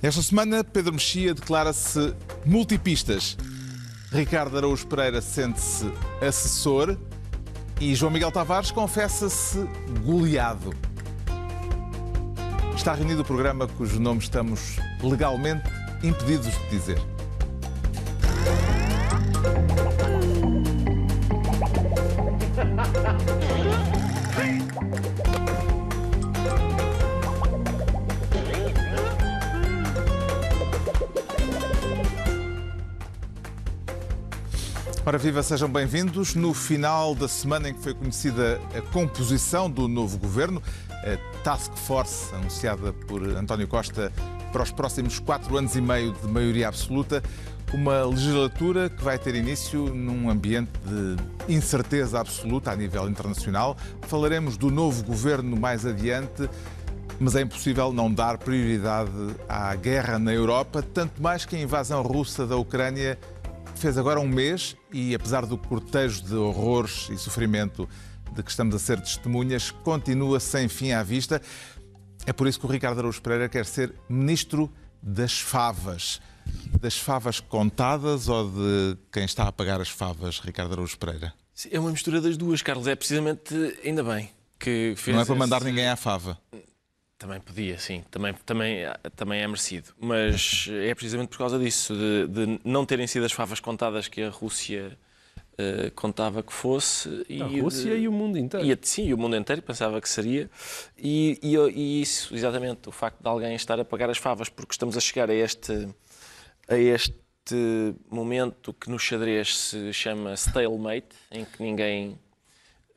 Esta semana, Pedro Mexia declara-se multipistas. Ricardo Araújo Pereira sente-se assessor e João Miguel Tavares confessa-se goleado. Está reunido o programa cujo nome estamos legalmente impedidos de dizer. Ora viva, sejam bem-vindos. No final da semana em que foi conhecida a composição do novo governo, a Task Force, anunciada por António Costa para os próximos quatro anos e meio de maioria absoluta, uma legislatura que vai ter início num ambiente de incerteza absoluta a nível internacional. Falaremos do novo governo mais adiante, mas é impossível não dar prioridade à guerra na Europa, tanto mais que a invasão russa da Ucrânia fez agora um mês e, apesar do cortejo de horrores e sofrimento de que estamos a ser testemunhas, continua sem fim à vista. É por isso que o Ricardo Araújo Pereira quer ser ministro das favas. Das favas contadas ou de quem está a pagar as favas, Ricardo Araújo Pereira? É uma mistura das duas, Carlos. É precisamente, ainda bem, que fez Não é para mandar esse- ninguém à fava. Também podia, sim, também, também, também é merecido. Mas é precisamente por causa disso, de, de não terem sido as favas contadas que a Rússia eh, contava que fosse. E A Rússia de- e o mundo inteiro. E, sim, e o mundo inteiro pensava que seria. E, e, e isso, exatamente, o facto de alguém estar a pagar as favas, porque estamos a chegar a este, a este momento que no xadrez se chama stalemate, em que ninguém.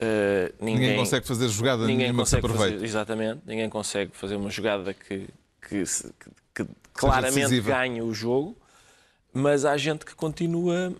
Eh, Ninguém, consegue fazer jogada Ninguém nenhuma que se consegue aproveite. fazer, exatamente, ninguém consegue fazer uma jogada que, que, que- que claramente ganhe o jogo, mas há gente que continua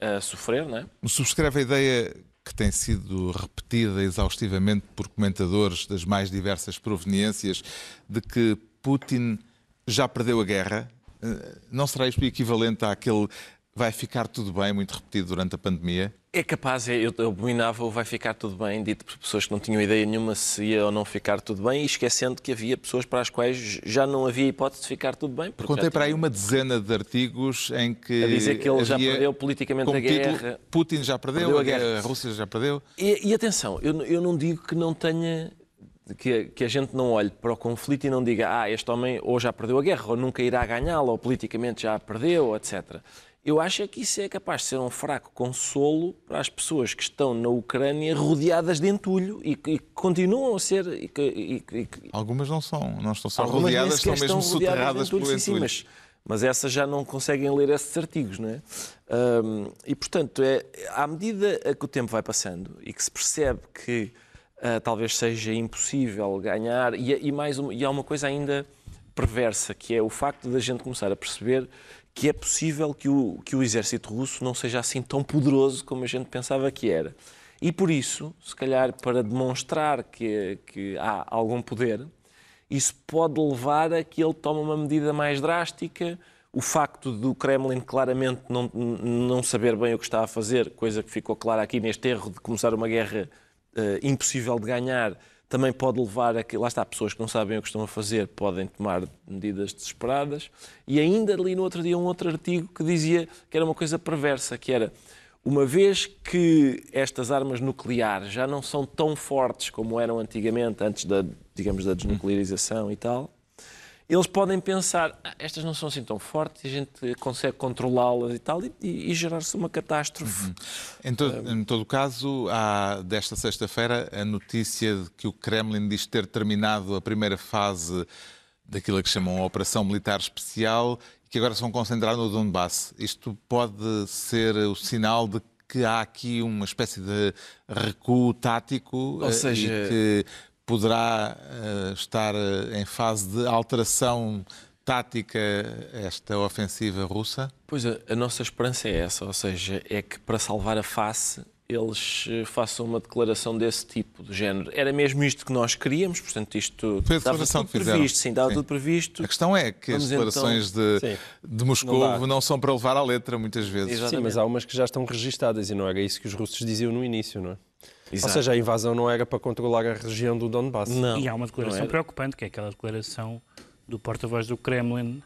a, a sofrer, não é? Subscreve a ideia que tem sido repetida exaustivamente por comentadores das mais diversas proveniências de que Putin já perdeu a guerra. Eh, Não será isto equivalente àquele vai ficar tudo bem, muito repetido durante a pandemia? É capaz, é, eu abominava o vai ficar tudo bem, dito por pessoas que não tinham ideia nenhuma se ia ou não ficar tudo bem, e esquecendo que havia pessoas para as quais já não havia hipótese de ficar tudo bem. Contei para aí uma dezena de artigos em que. A dizer que ele já perdeu politicamente a título, guerra. Putin já perdeu, Perdeu a a, guerra, guerra. a Rússia já perdeu. E, e atenção, eu, eu não digo que não tenha. Que, que a gente não olhe para o conflito e não diga, ah, este homem ou já perdeu a guerra, ou nunca irá ganhá-la, ou politicamente já a perdeu, etc. Eu acho é que isso é capaz de ser um fraco consolo para as pessoas que estão na Ucrânia rodeadas de entulho e que continuam a ser. E que, e que- e que- Algumas não são, não estão só Algumas rodeadas, estão mesmo estão rodeadas de soterradas entulho, pelo sim, sim, entulho. mas, mas essas já não conseguem ler esses artigos, não é? Hum, e, portanto, é, à medida que o tempo vai passando e que se percebe que ah, talvez seja impossível ganhar, e, e mais uma- e há uma coisa ainda perversa, que é o facto da gente começar a perceber que é possível que o, que o exército russo não seja assim tão poderoso como a gente pensava que era. E por isso, se calhar para demonstrar que, que há algum poder, isso pode levar a que ele tome uma medida mais drástica. O facto do Kremlin claramente não, não saber bem o que está a fazer, coisa que ficou clara aqui neste erro de começar uma guerra eh, impossível de ganhar, também pode levar a que, lá está, pessoas que não sabem o que estão a fazer podem tomar medidas desesperadas. E ainda ali no outro dia um outro artigo que dizia que era uma coisa perversa, que era uma vez que estas armas nucleares já não são tão fortes como eram antigamente, antes da, digamos, da desnuclearização e tal, eles podem pensar, "Ah, estas não são assim tão fortes, a gente consegue controlá-las e tal, e, e gerar-se uma catástrofe. Em todo, em todo caso, há desta sexta-feira a notícia de que o Kremlin diz ter terminado a primeira fase daquilo que chamam a Operação Militar Especial e que agora se vão concentrar no Donbass. Isto pode ser o sinal de que há aqui uma espécie de recuo tático Ou eh, seja- e que poderá eh, estar eh, em fase de alteração tática esta ofensiva russa? Pois a, a nossa esperança é essa, ou seja, é que para salvar a face eles eh, façam uma declaração desse tipo, do género. Era mesmo isto que nós queríamos, portanto isto Foi a estava declaração tudo que fizeram. previsto, sim, estava Sim. tudo previsto. A questão é que as Vamos então- declarações de, Sim. de Moscou Não não, são para levar à letra, muitas vezes. Exato. Sim, mas há umas que já estão registadas e não era isso que os russos diziam no início, não é? Exato. Ou seja, a invasão não era para controlar a região do Donbass. Não, E há uma declaração preocupante, que é aquela declaração do porta-voz do Kremlin,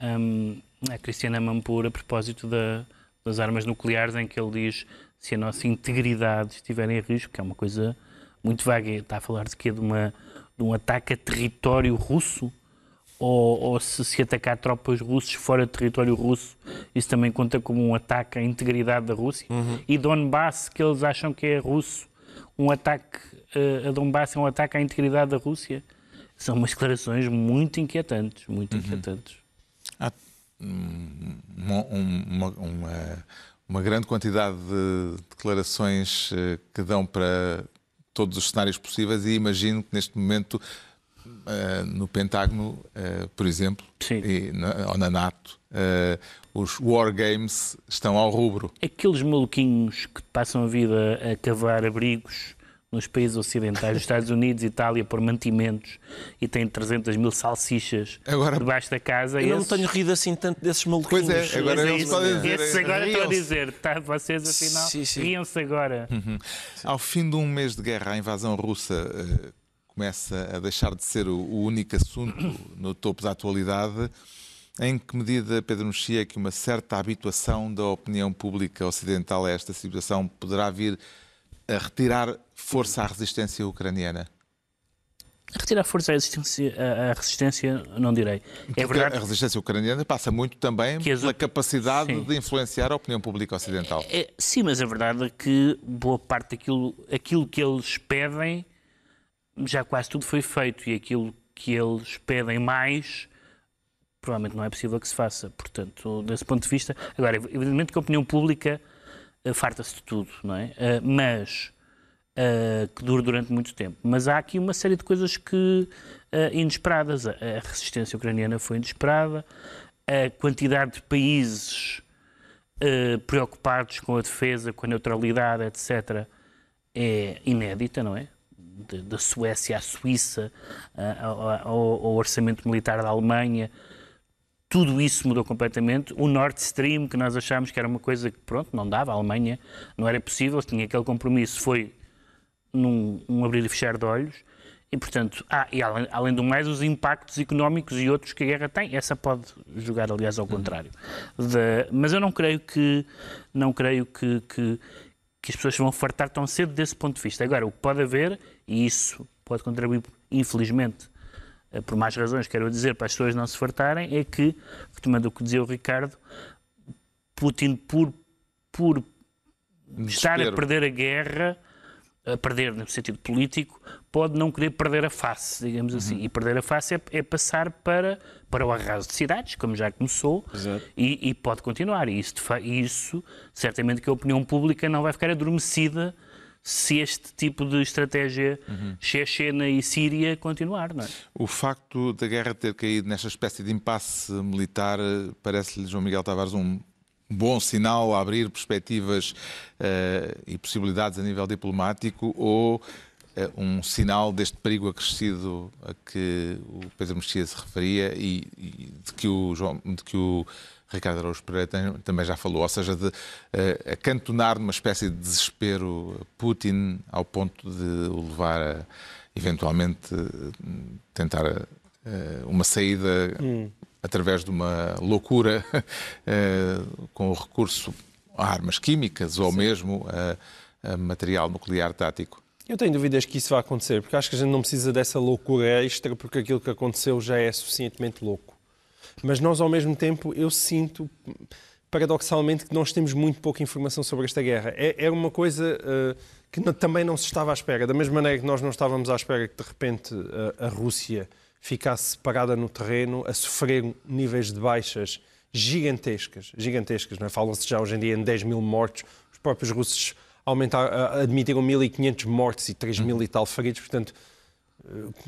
um, a Cristiana Mampur, a propósito da, das armas nucleares, em que ele diz se a nossa integridade estiver em risco, que é uma coisa muito vaga. Está a falar de quê? De, uma, de um ataque a território russo? Ou, ou, se se atacar tropas russas fora do território russo, isso também conta como um ataque à integridade da Rússia. Uhum. E Donbass, que eles acham que é russo, um ataque uh, a Donbass é um ataque à integridade da Rússia. São umas declarações muito inquietantes, muito uhum. inquietantes. Há uma, uma, uma, uma, grande quantidade de declarações eh, que dão para todos os cenários possíveis e imagino que neste momento uh, no Pentágono, uh, por exemplo, e na, ou na NATO, os War Games estão ao rubro. Aqueles maluquinhos que passam a vida a cavar abrigos nos países ocidentais, Estados Unidos, Itália, por mantimentos e têm 300 mil salsichas agora, debaixo da casa. Eu esses... não tenho rido assim tanto desses maluquinhos. Pois é, agora eles podem dizer. Esses agora estão a dizer, tá, vocês afinal riam-se agora. Uhum. Ao fim de um mês de guerra, a invasão russa uh, começa a deixar de ser o, o único assunto no topo da atualidade. Em que medida, Pedro Mexia, que uma certa habituação da opinião pública ocidental a esta situação poderá vir a retirar força à resistência ucraniana? Retirar força à resistência, à resistência não direi. É verdade. A resistência ucraniana passa muito também que pela capacidade sim. de influenciar a opinião pública ocidental. É, é, sim, mas a verdade é que boa parte daquilo aquilo que eles pedem já quase tudo foi feito e aquilo que eles pedem mais provavelmente não é possível que se faça. Portanto, desse ponto de vista. Agora, evidentemente que a opinião pública farta-se de tudo, não é? Uh, mas. Uh, que dura durante muito tempo. Mas há aqui uma série de coisas que inesperadas. A, resistência ucraniana foi inesperada, a quantidade de países preocupados com a defesa, com a neutralidade, etc., é inédita, não é? Da Suécia à Suíça, ao orçamento militar da Alemanha, tudo isso mudou completamente. O Nord Stream, que nós achámos que era uma coisa que, pronto, não dava, a Alemanha não era possível, tinha aquele compromisso, foi num um abrir e fechar de olhos. E, portanto, ah, e além, além do mais, os impactos económicos e outros que a guerra tem. Essa pode jogar, aliás, ao contrário. De, mas eu não creio que, não creio que, que, que as pessoas vão fartar tão cedo desse ponto de vista. Agora, o que pode haver, e isso pode contribuir, infelizmente, por mais razões, quero dizer, para as pessoas não se fartarem, é que, retomando o que dizia o Ricardo, Putin, por, por estar a perder a guerra, a perder no sentido político, pode não querer perder a face, digamos assim. Uhum. E perder a face é, é, passar para, para o arraso de cidades, como já começou, e, e, pode continuar. E isso, isso, certamente que a opinião pública não vai ficar adormecida se este tipo de estratégia uhum. chechena e síria continuar. Não é? O facto da guerra ter caído nesta espécie de impasse militar parece-lhe, João Miguel Tavares, um bom sinal a abrir perspectivas uh, e possibilidades a nível diplomático ou uh, um sinal deste perigo acrescido a que o Pedro Mexia se referia e, e de que o, João, de que o Ricardo Araújo Pereira também já falou, ou seja, de uh, acantonar numa espécie de desespero Putin ao ponto de o levar a, eventualmente, tentar uh, uma saída hum. através de uma loucura uh, com o recurso a armas químicas ou Sim. mesmo a, a material nuclear tático. Eu tenho dúvidas que isso vai acontecer, porque acho que a gente não precisa dessa loucura extra, porque aquilo que aconteceu já é suficientemente louco. Mas nós, ao mesmo tempo, eu sinto, paradoxalmente, que nós temos muito pouca informação sobre esta guerra. É, é uma coisa uh, que não, também não se estava à espera. Da mesma maneira que nós não estávamos à espera que, de repente, uh, a Rússia ficasse parada no terreno, a sofrer níveis de baixas gigantescas. Gigantescas, não é? Falam-se já hoje em dia em 10 mil mortos. Os próprios russos aumentaram, admitiram 1.500 mortos e 3 mil e tal feridos. Portanto,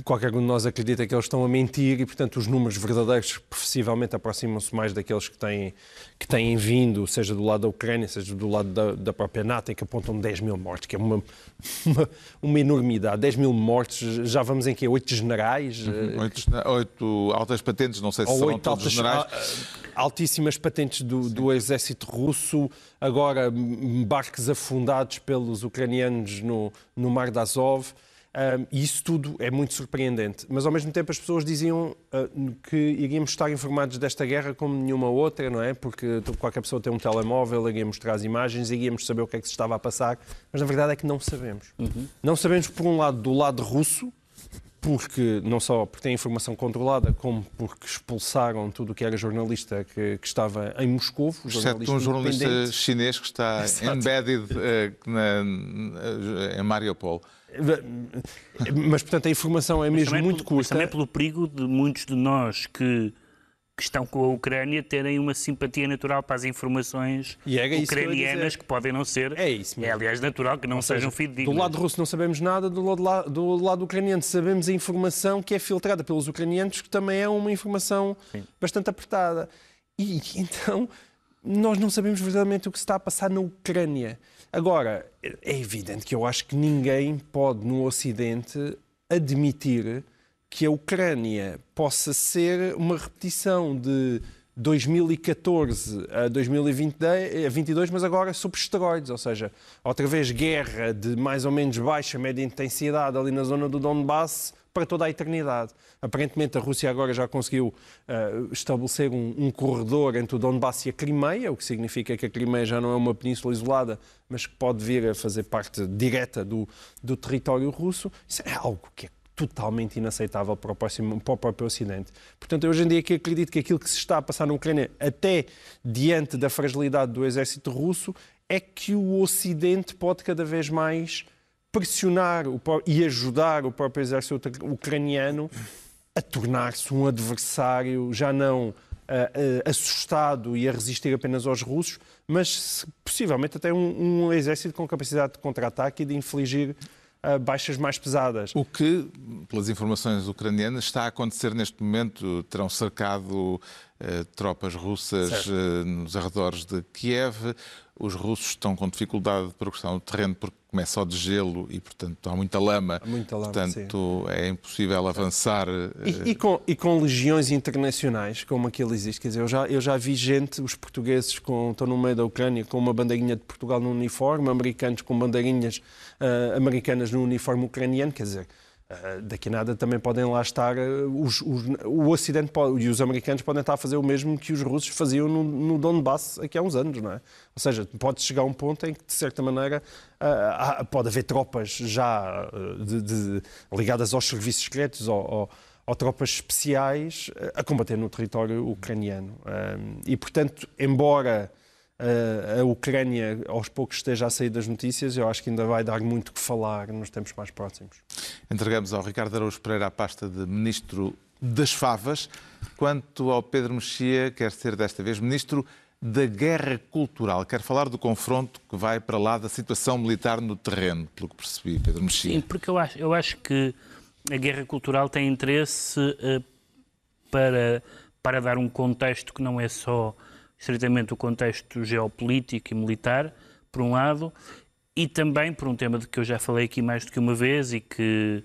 qualquer um de nós acredita que eles estão a mentir e, portanto, os números verdadeiros possivelmente aproximam-se mais daqueles que têm, que têm vindo, seja do lado da Ucrânia, seja do lado da, da própria NATO, que apontam 10 mil mortes, que é uma, uma, uma, enormidade. 10 mil mortes, já vamos em que? Oito generais? Uhum. Oito, oito, altas patentes, não sei se são todos altas, generais. Altíssimas patentes do, do exército russo, agora barcos afundados pelos ucranianos no, no Mar de Azov. Um, e isso tudo é muito surpreendente. Mas ao mesmo tempo as pessoas diziam uh, que iríamos estar informados desta guerra como nenhuma outra, não é? Porque qualquer pessoa tem um telemóvel, iria mostrar as imagens, iríamos saber o que é que se estava a passar. Mas na verdade é que não sabemos. Uhum. Não sabemos, por um lado, do lado russo, porque não só porque tem informação controlada, como porque expulsaram tudo o que era jornalista que, que estava em Moscou. Exceto um jornalista chinês que está Exato. embedded uh, na, em Mariupol. Mas, portanto, a informação é mesmo muito curta. Mas também pelo perigo de muitos de nós que que estão com a Ucrânia terem uma simpatia natural para as informações ucranianas que, que, podem não ser. É isso mesmo. É, aliás, natural que não Ou sejam fidedignas. Do lado russo não sabemos nada, do lado, do lado ucraniano sabemos a informação que é filtrada pelos ucranianos, que também é uma informação Sim. bastante apertada. E então nós não sabemos verdadeiramente o que se está a passar na Ucrânia. Agora, é evidente que eu acho que ninguém pode no Ocidente admitir que a Ucrânia possa ser uma repetição de 2014 a 2022, mas agora sob esteroides, ou seja, outra vez guerra de mais ou menos baixa, média intensidade ali na zona do Donbass para toda a eternidade. Aparentemente a Rússia agora já conseguiu uh, estabelecer um, um, corredor entre o Donbass e a Crimeia, o que significa que a Crimeia já não é uma península isolada, mas que pode vir a fazer parte direta do, do território russo. Isso é algo que é totalmente inaceitável para o, próximo, para o próprio Ocidente. Portanto, hoje em dia que acredito que aquilo que se está a passar na Ucrânia, até diante da fragilidade do exército russo, é que o Ocidente pode cada vez mais pressionar o, e ajudar o próprio exército ucraniano a tornar-se um adversário já não uh, uh, assustado e a resistir apenas aos russos, mas possivelmente até um, um exército com capacidade de contra-ataque e de infligir baixas mais pesadas. O que, pelas informações ucranianas, está a acontecer neste momento? Terão cercado tropas russas nos arredores de Kiev. Os russos estão com dificuldade de progressão no terreno porque começa só de gelo e, portanto, há muita lama. Há muita lama portanto, sim. é impossível avançar. E, e, com, e, com, legiões internacionais, como aquele existe. Quer dizer, eu já, eu já vi gente, os portugueses com, estão no meio da Ucrânia com uma bandeirinha de Portugal no uniforme, americanos com bandeirinhas uh, americanas no uniforme ucraniano. Quer dizer, daqui a nada também podem lá estar, uh, os, os, o Ocidente pode, e os americanos podem estar a fazer o mesmo que os russos faziam no, no Donbass aqui há uns anos, não é? Ou seja, pode chegar a um ponto em que, de certa maneira, uh, há, pode haver tropas já de, de, ligadas aos serviços secretos ou, ou tropas especiais a combater no território ucraniano. e, portanto, embora a Ucrânia aos poucos esteja a sair das notícias, eu acho que ainda vai dar muito que falar nos tempos mais próximos. Entregamos ao Ricardo Araújo Pereira a pasta de Ministro das Favas. Quanto ao Pedro Mexia, quer ser desta vez Ministro da Guerra Cultural. Quer falar do confronto que vai para lá da situação militar no terreno, pelo que percebi, Pedro Mexia. Sim, porque eu acho, eu acho que a guerra cultural tem interesse uh, para, para dar um contexto que não é só estritamente o contexto geopolítico e militar, por um lado, e também por um tema de que eu já falei aqui mais do que uma vez e que,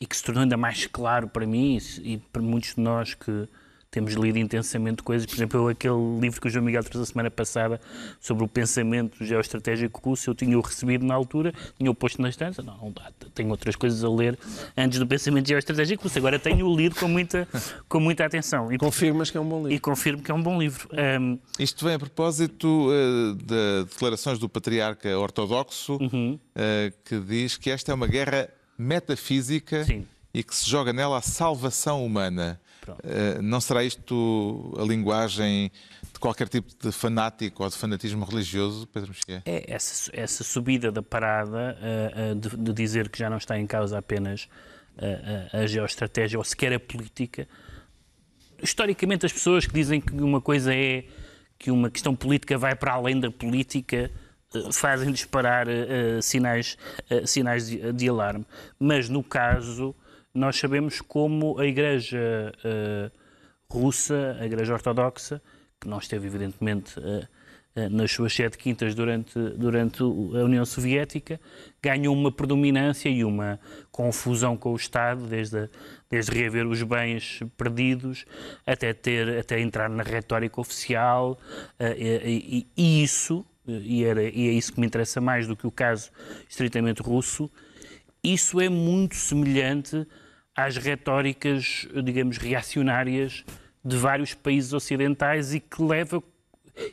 e que se tornou ainda mais claro para mim e para muitos de nós que temos lido intensamente coisas. Por exemplo, aquele livro que o João Miguel trouxe a semana passada sobre o pensamento geoestratégico russo, eu tinha-o recebido na altura, tinha-o posto na estância. Não, não dá, tenho outras coisas a ler antes do pensamento geoestratégico russo. Agora tenho-o lido com muita, com muita atenção. E confirmas que é um bom livro. E confirmo que é um bom livro. Um... Isto vem a propósito uh, de declarações do patriarca ortodoxo, uhum. uh, que diz que esta é uma guerra metafísica Sim. e que se joga nela a salvação humana. Uh, não será isto a linguagem de qualquer tipo de fanático ou de fanatismo religioso, Pedro Mexia? É essa, essa subida da parada uh, uh, de, de, dizer que já não está em causa apenas a geoestratégia ou sequer a política. Historicamente, as pessoas que dizem que uma coisa é que uma questão política vai para além da política fazem disparar sinais, sinais de, de alarme. Mas no caso nós sabemos como a Igreja uh, russa, a Igreja Ortodoxa, que não esteve, evidentemente, uh, uh, nas suas sete quintas durante, durante a União Soviética, ganhou uma predominância e uma confusão com o Estado, desde, desde reaver os bens perdidos até, ter, até entrar na retórica oficial, e, e isso, e, era, e é isso que me interessa mais do que o caso estritamente russo, isso é muito semelhante às retóricas, digamos, reacionárias de vários países ocidentais e que leva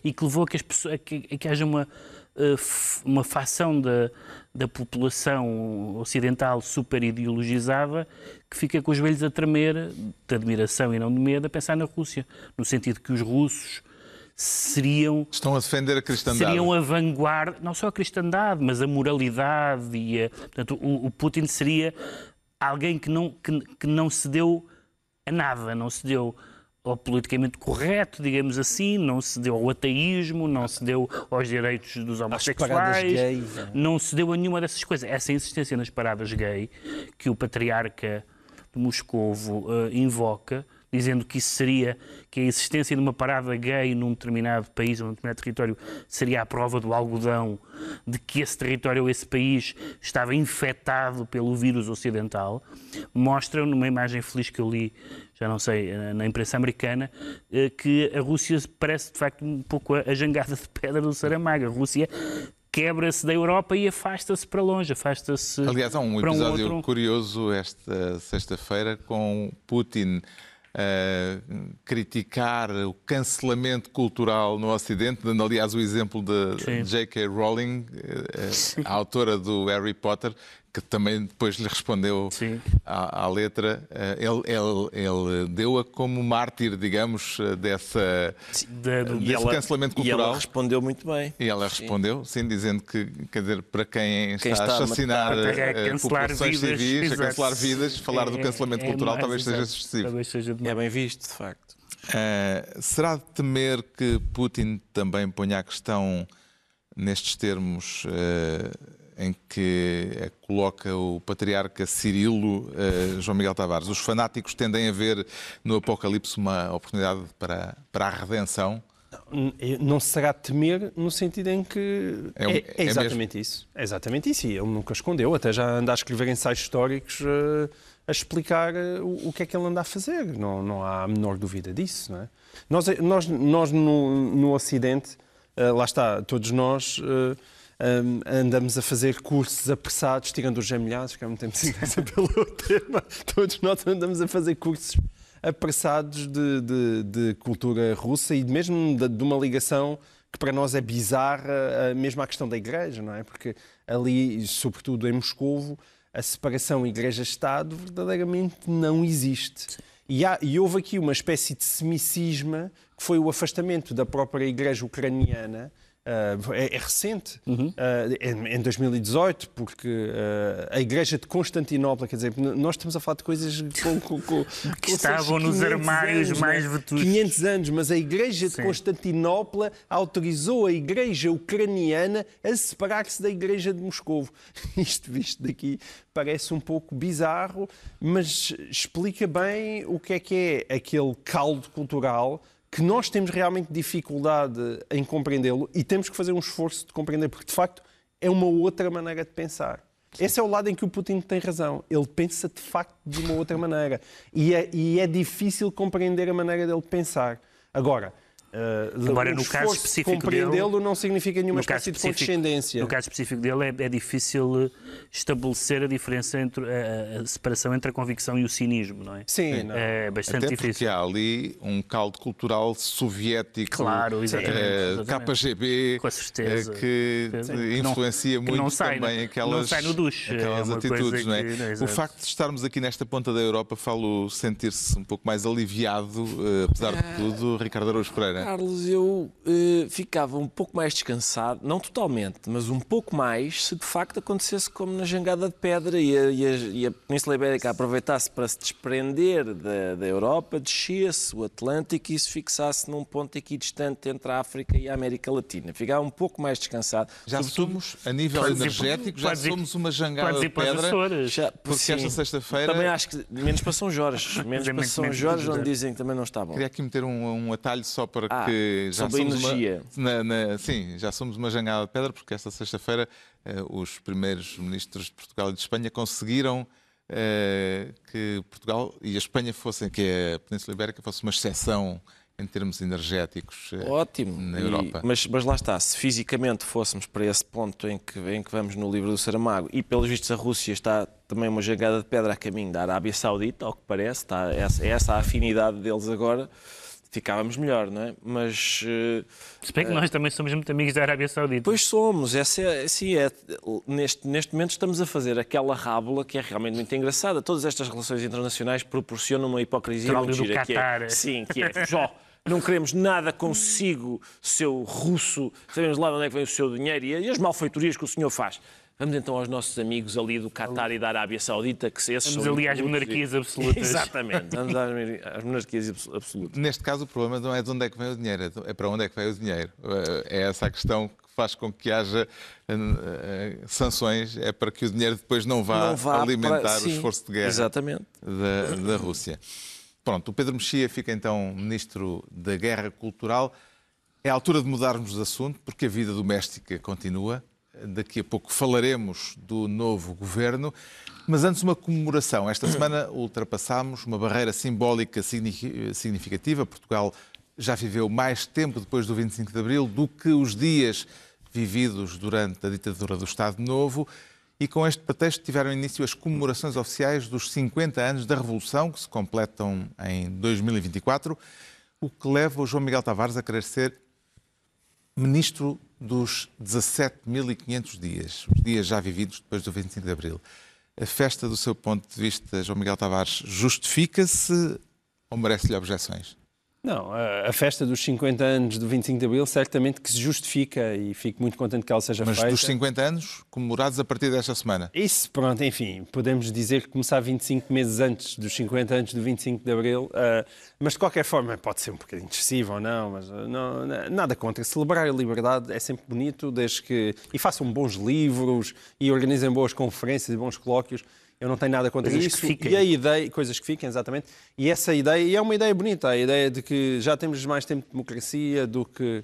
e que levou a que, as pessoas, a que, a que haja uma, eh, uma facção da, da população ocidental super ideologizada que fica com os joelhos a tremer, de admiração e não de medo, a pensar na Rússia, no sentido que os russos seriam estão a defender a cristandade. seriam a vanguarda não só a cristandade mas a moralidade e a, portanto o, o Putin seria alguém que não que, que não se deu a nada não se deu ao politicamente correto, digamos assim, não se deu ao ateísmo, não se deu aos direitos dos homossexuais, gay, não se deu a nenhuma dessas coisas. Essa insistência nas paradas gay que o patriarca de Moscovo uh, invoca, dizendo que isso seria, que a existência de uma parada gay num determinado país ou num determinado território seria a prova do algodão de que esse território ou esse país estava infectado pelo vírus ocidental, mostra numa imagem feliz que eu li já não sei, na imprensa americana, eh, que a Rússia parece de facto um pouco a jangada de pedra do Saramago. A Rússia quebra-se da Europa e afasta-se para longe, afasta-se. Aliás, há um episódio um outro... curioso esta sexta-feira com Putin uh, criticar o cancelamento cultural no Ocidente, dando aliás o exemplo de J.K. Rowling, uh, a autora do Harry Potter, que também depois lhe respondeu à, à, letra, eh, ele, ele, ele deu-a como mártir, digamos, eh, dessa, de, desse ela, cancelamento cultural. E ela respondeu muito bem. E ela sim. respondeu, sim, dizendo que, quer dizer, para quem, quem está, está, a assassinar a, eh, a populações vidas, civis, a cancelar vidas, falar é, do cancelamento é, cultural é talvez seja excessivo. Talvez seja é bem visto, de facto. Uh, será de temer que Putin também ponha a questão nestes termos... Uh, em que eh, coloca o patriarca Cirilo uh, João Miguel Tavares. Os fanáticos tendem a ver no Apocalipse uma oportunidade para, para a redenção? Não será temer no sentido em que é, é, é exatamente mesmo? isso. É exatamente isso. E ele nunca escondeu, até já anda a escrever ensaios históricos uh, a explicar uh, o, o, que é que ele anda a fazer. Não, não há a menor dúvida disso. Não é? Nós, nós, nós no, no Ocidente, lá está, todos nós um, andamos a fazer cursos apressados, tirando os gemelhados, que há muito tempo se pelo tema. Todos nós andamos a fazer cursos apressados de, de, de cultura russa e mesmo de, de, uma ligação que para nós é bizarra, mesmo à questão da igreja, não é? Porque ali, sobretudo em Moscovo, a separação igreja-Estado verdadeiramente não existe. E, há, e, houve aqui uma espécie de semicisma, que foi o afastamento da própria igreja ucraniana Uh, é, é, recente, uhum. uh, em, em, 2018, porque uh, a Igreja de Constantinopla, quer dizer, nós estamos a falar de coisas com, com, com, que estavam nos armários anos, mais vetustos. 500 anos, mas a Igreja Sim. de Constantinopla autorizou a Igreja ucraniana a separar-se da Igreja de Moscovo. Isto visto daqui parece um pouco bizarro, mas explica bem o que é que é aquele caldo cultural que nós temos realmente dificuldade em compreendê-lo e temos que fazer um esforço de compreender, porque de facto é uma outra maneira de pensar. Esse é o lado em que o Putin tem razão. Ele pensa de facto de uma outra maneira. E é, e é difícil compreender a maneira dele pensar. Agora, Uh, Agora, no caso específico compreendê-lo não significa nenhuma espécie de condescendência. No caso específico dele é, é, difícil estabelecer a diferença entre a, a, separação entre a convicção e o cinismo, não é? Sim, não. é bastante Até difícil. Porque há ali um caldo cultural soviético, claro, exatamente, é, exatamente. KGB, Com certeza. que Sim. influencia não, muito não sai, também aquelas, não sai no duche, aquelas é atitudes. Não é? Que, o facto de estarmos aqui nesta ponta da Europa falo sentir-se um pouco mais aliviado, uh, apesar de ah, tudo, Ricardo Araújo Pereira. Carlos, eu uh, ficava um pouco mais descansado, não totalmente, mas um pouco mais, se de facto acontecesse como na Jangada de Pedra e a, e a, e a Península Ibérica aproveitasse para se desprender da, da Europa, descia-se o Atlântico e se fixasse num ponto aqui distante entre a África e a América Latina. Ficava um pouco mais descansado. Já somos, a nível energético, já somos uma Jangada de Pedra, já, porque sim, esta sexta-feira... Também acho que, menos para São Jorge, menos para São Jorge, onde dizem que também não está bom. Queria aqui meter um, um atalho só para ah, que já sobre somos energia. Uma, na, na, sim, já somos uma jangada de pedra, porque esta sexta-feira uh, os primeiros ministros de Portugal e de Espanha conseguiram uh, que Portugal e a Espanha fossem, que a Península Ibérica fosse uma exceção em termos energéticos uh, Ótimo. na Europa. E, mas, mas lá está, se fisicamente fôssemos para esse ponto em que, em que vamos no livro do Saramago e pelos vistos a Rússia está também uma jangada de pedra a caminho da Arábia Saudita, ao que parece, está essa, essa a afinidade deles agora, ficávamos melhor, não é? Mas. eh, Se bem que nós também somos muito amigos da Arábia Saudita. Pois somos, essa é, assim é, neste, neste momento estamos a fazer aquela rábula que é realmente muito engraçada. Todas estas relações internacionais proporcionam uma hipocrisia muito do gira, que é, Qatar. sim, que é, Jó, não queremos nada consigo, seu russo, sabemos lá de onde é que vem o seu dinheiro e as malfeitorias que o senhor faz. Vamos então aos nossos amigos ali do Qatar e da Arábia Saudita, que se esses Vamos são ali às incorruptos e- monarquias absolutas. Exatamente, vamos às, monarquias abs- absolutas. Neste caso, o problema não é de onde é que vem o dinheiro, é é para onde é que vai o dinheiro. É essa a questão que faz com que haja eh, eh, sanções, é para que o dinheiro depois não vá, Não vá alimentar para- o esforço de guerra Exatamente. da, da Rússia. Pronto, o Pedro Mexia fica então Ministro da Guerra Cultural. É a altura de mudarmos de assunto, porque a vida doméstica continua. Daqui a pouco falaremos do novo governo. Mas antes, uma comemoração. Esta semana ultrapassámos uma barreira simbólica signi- significativa. Portugal já viveu mais tempo depois do 25 de Abril do que os dias vividos durante a ditadura do Estado Novo. E com este pretexto tiveram início as comemorações oficiais dos 50 anos da Revolução, que se completam em 2024, o que leva o João Miguel Tavares a querer ser ministro dos 17.500 dias, os dias já vividos depois do 25 de Abril. A festa, do seu ponto de vista, João Miguel Tavares, justifica-se ou merece-lhe objeções? Não, a, festa dos 50 anos do 25 de Abril certamente que se justifica e fico muito contente que ela seja Mas feita. dos 50 anos comemorados a partir desta semana. Isso, pronto, enfim, podemos dizer que começar 25 meses antes dos 50 anos do 25 de Abril, ah, mas de qualquer forma pode ser um bocadinho excessivo ou não, mas ah, não, na- nada contra. Celebrar a liberdade é sempre bonito, desde que. e façam bons livros e organizem boas conferências e bons colóquios. Eu não tenho nada contra Coisas isso. E a ideia, coisas que fiquem, exatamente. E essa ideia, e é uma ideia bonita, a ideia de que já temos mais tempo de democracia do que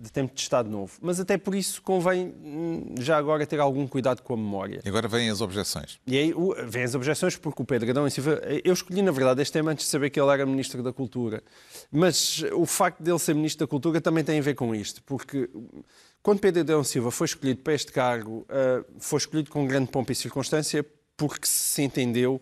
de tempo de Estado Novo. Mas até por isso convém hum, já agora ter algum cuidado com a memória. E agora vêm as objeções. E aí vêm as objeções porque o Pedro Adão e Silva... Eu escolhi, na verdade, este tema antes de saber que ele era Ministro da Cultura. Mas o facto de ele ser Ministro da Cultura também tem a ver com isto. Porque quando Pedro Adão Silva foi escolhido para este cargo, ah, foi escolhido com grande pompa e circunstância porque se entendeu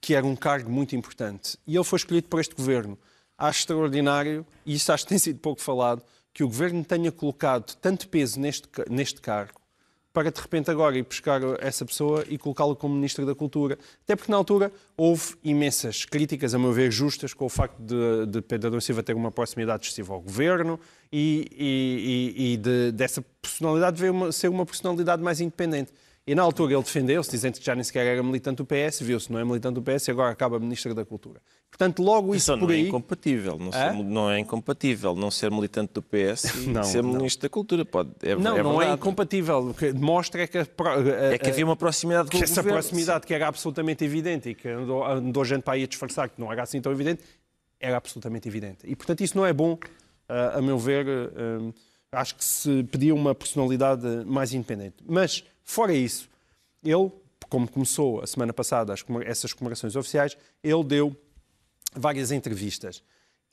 que era um cargo muito importante. E ele foi escolhido por este governo. Acho extraordinário, e isso acho que tem sido pouco falado, que o governo tenha colocado tanto peso neste, neste cargo para de repente agora ir buscar essa pessoa e colocá-la como Ministro da Cultura. Até porque na altura houve imensas críticas, a meu ver, justas, com o facto de, de Pedro Adão Silva ter uma proximidade excessiva ao governo e, e- e- de- dessa personalidade ver uma- ser uma personalidade mais independente. E na altura ele defendeu-se, dizendo que já nem sequer era militante do PS, viu-se, não é militante do PS e agora acaba Ministro da Cultura. Portanto, logo isso Isso não por é aí... incompatível. Não, ser- não é incompatível não ser militante do PS e Não, ser não. ministro da Cultura. Pode, é, Não, é não é incompatível. O que demonstra é que... a a- É que havia uma proximidade com que o essa governo. proximidade que era absolutamente evidente e que andou, andou gente para aí a disfarçar que não era assim tão evidente, era absolutamente evidente. E, portanto, isso não é bom, ah, a meu ver. Acho que se pedia uma personalidade mais independente. Mas, fora isso, ele, como começou a semana passada as essas comemorações oficiais, ele deu várias entrevistas.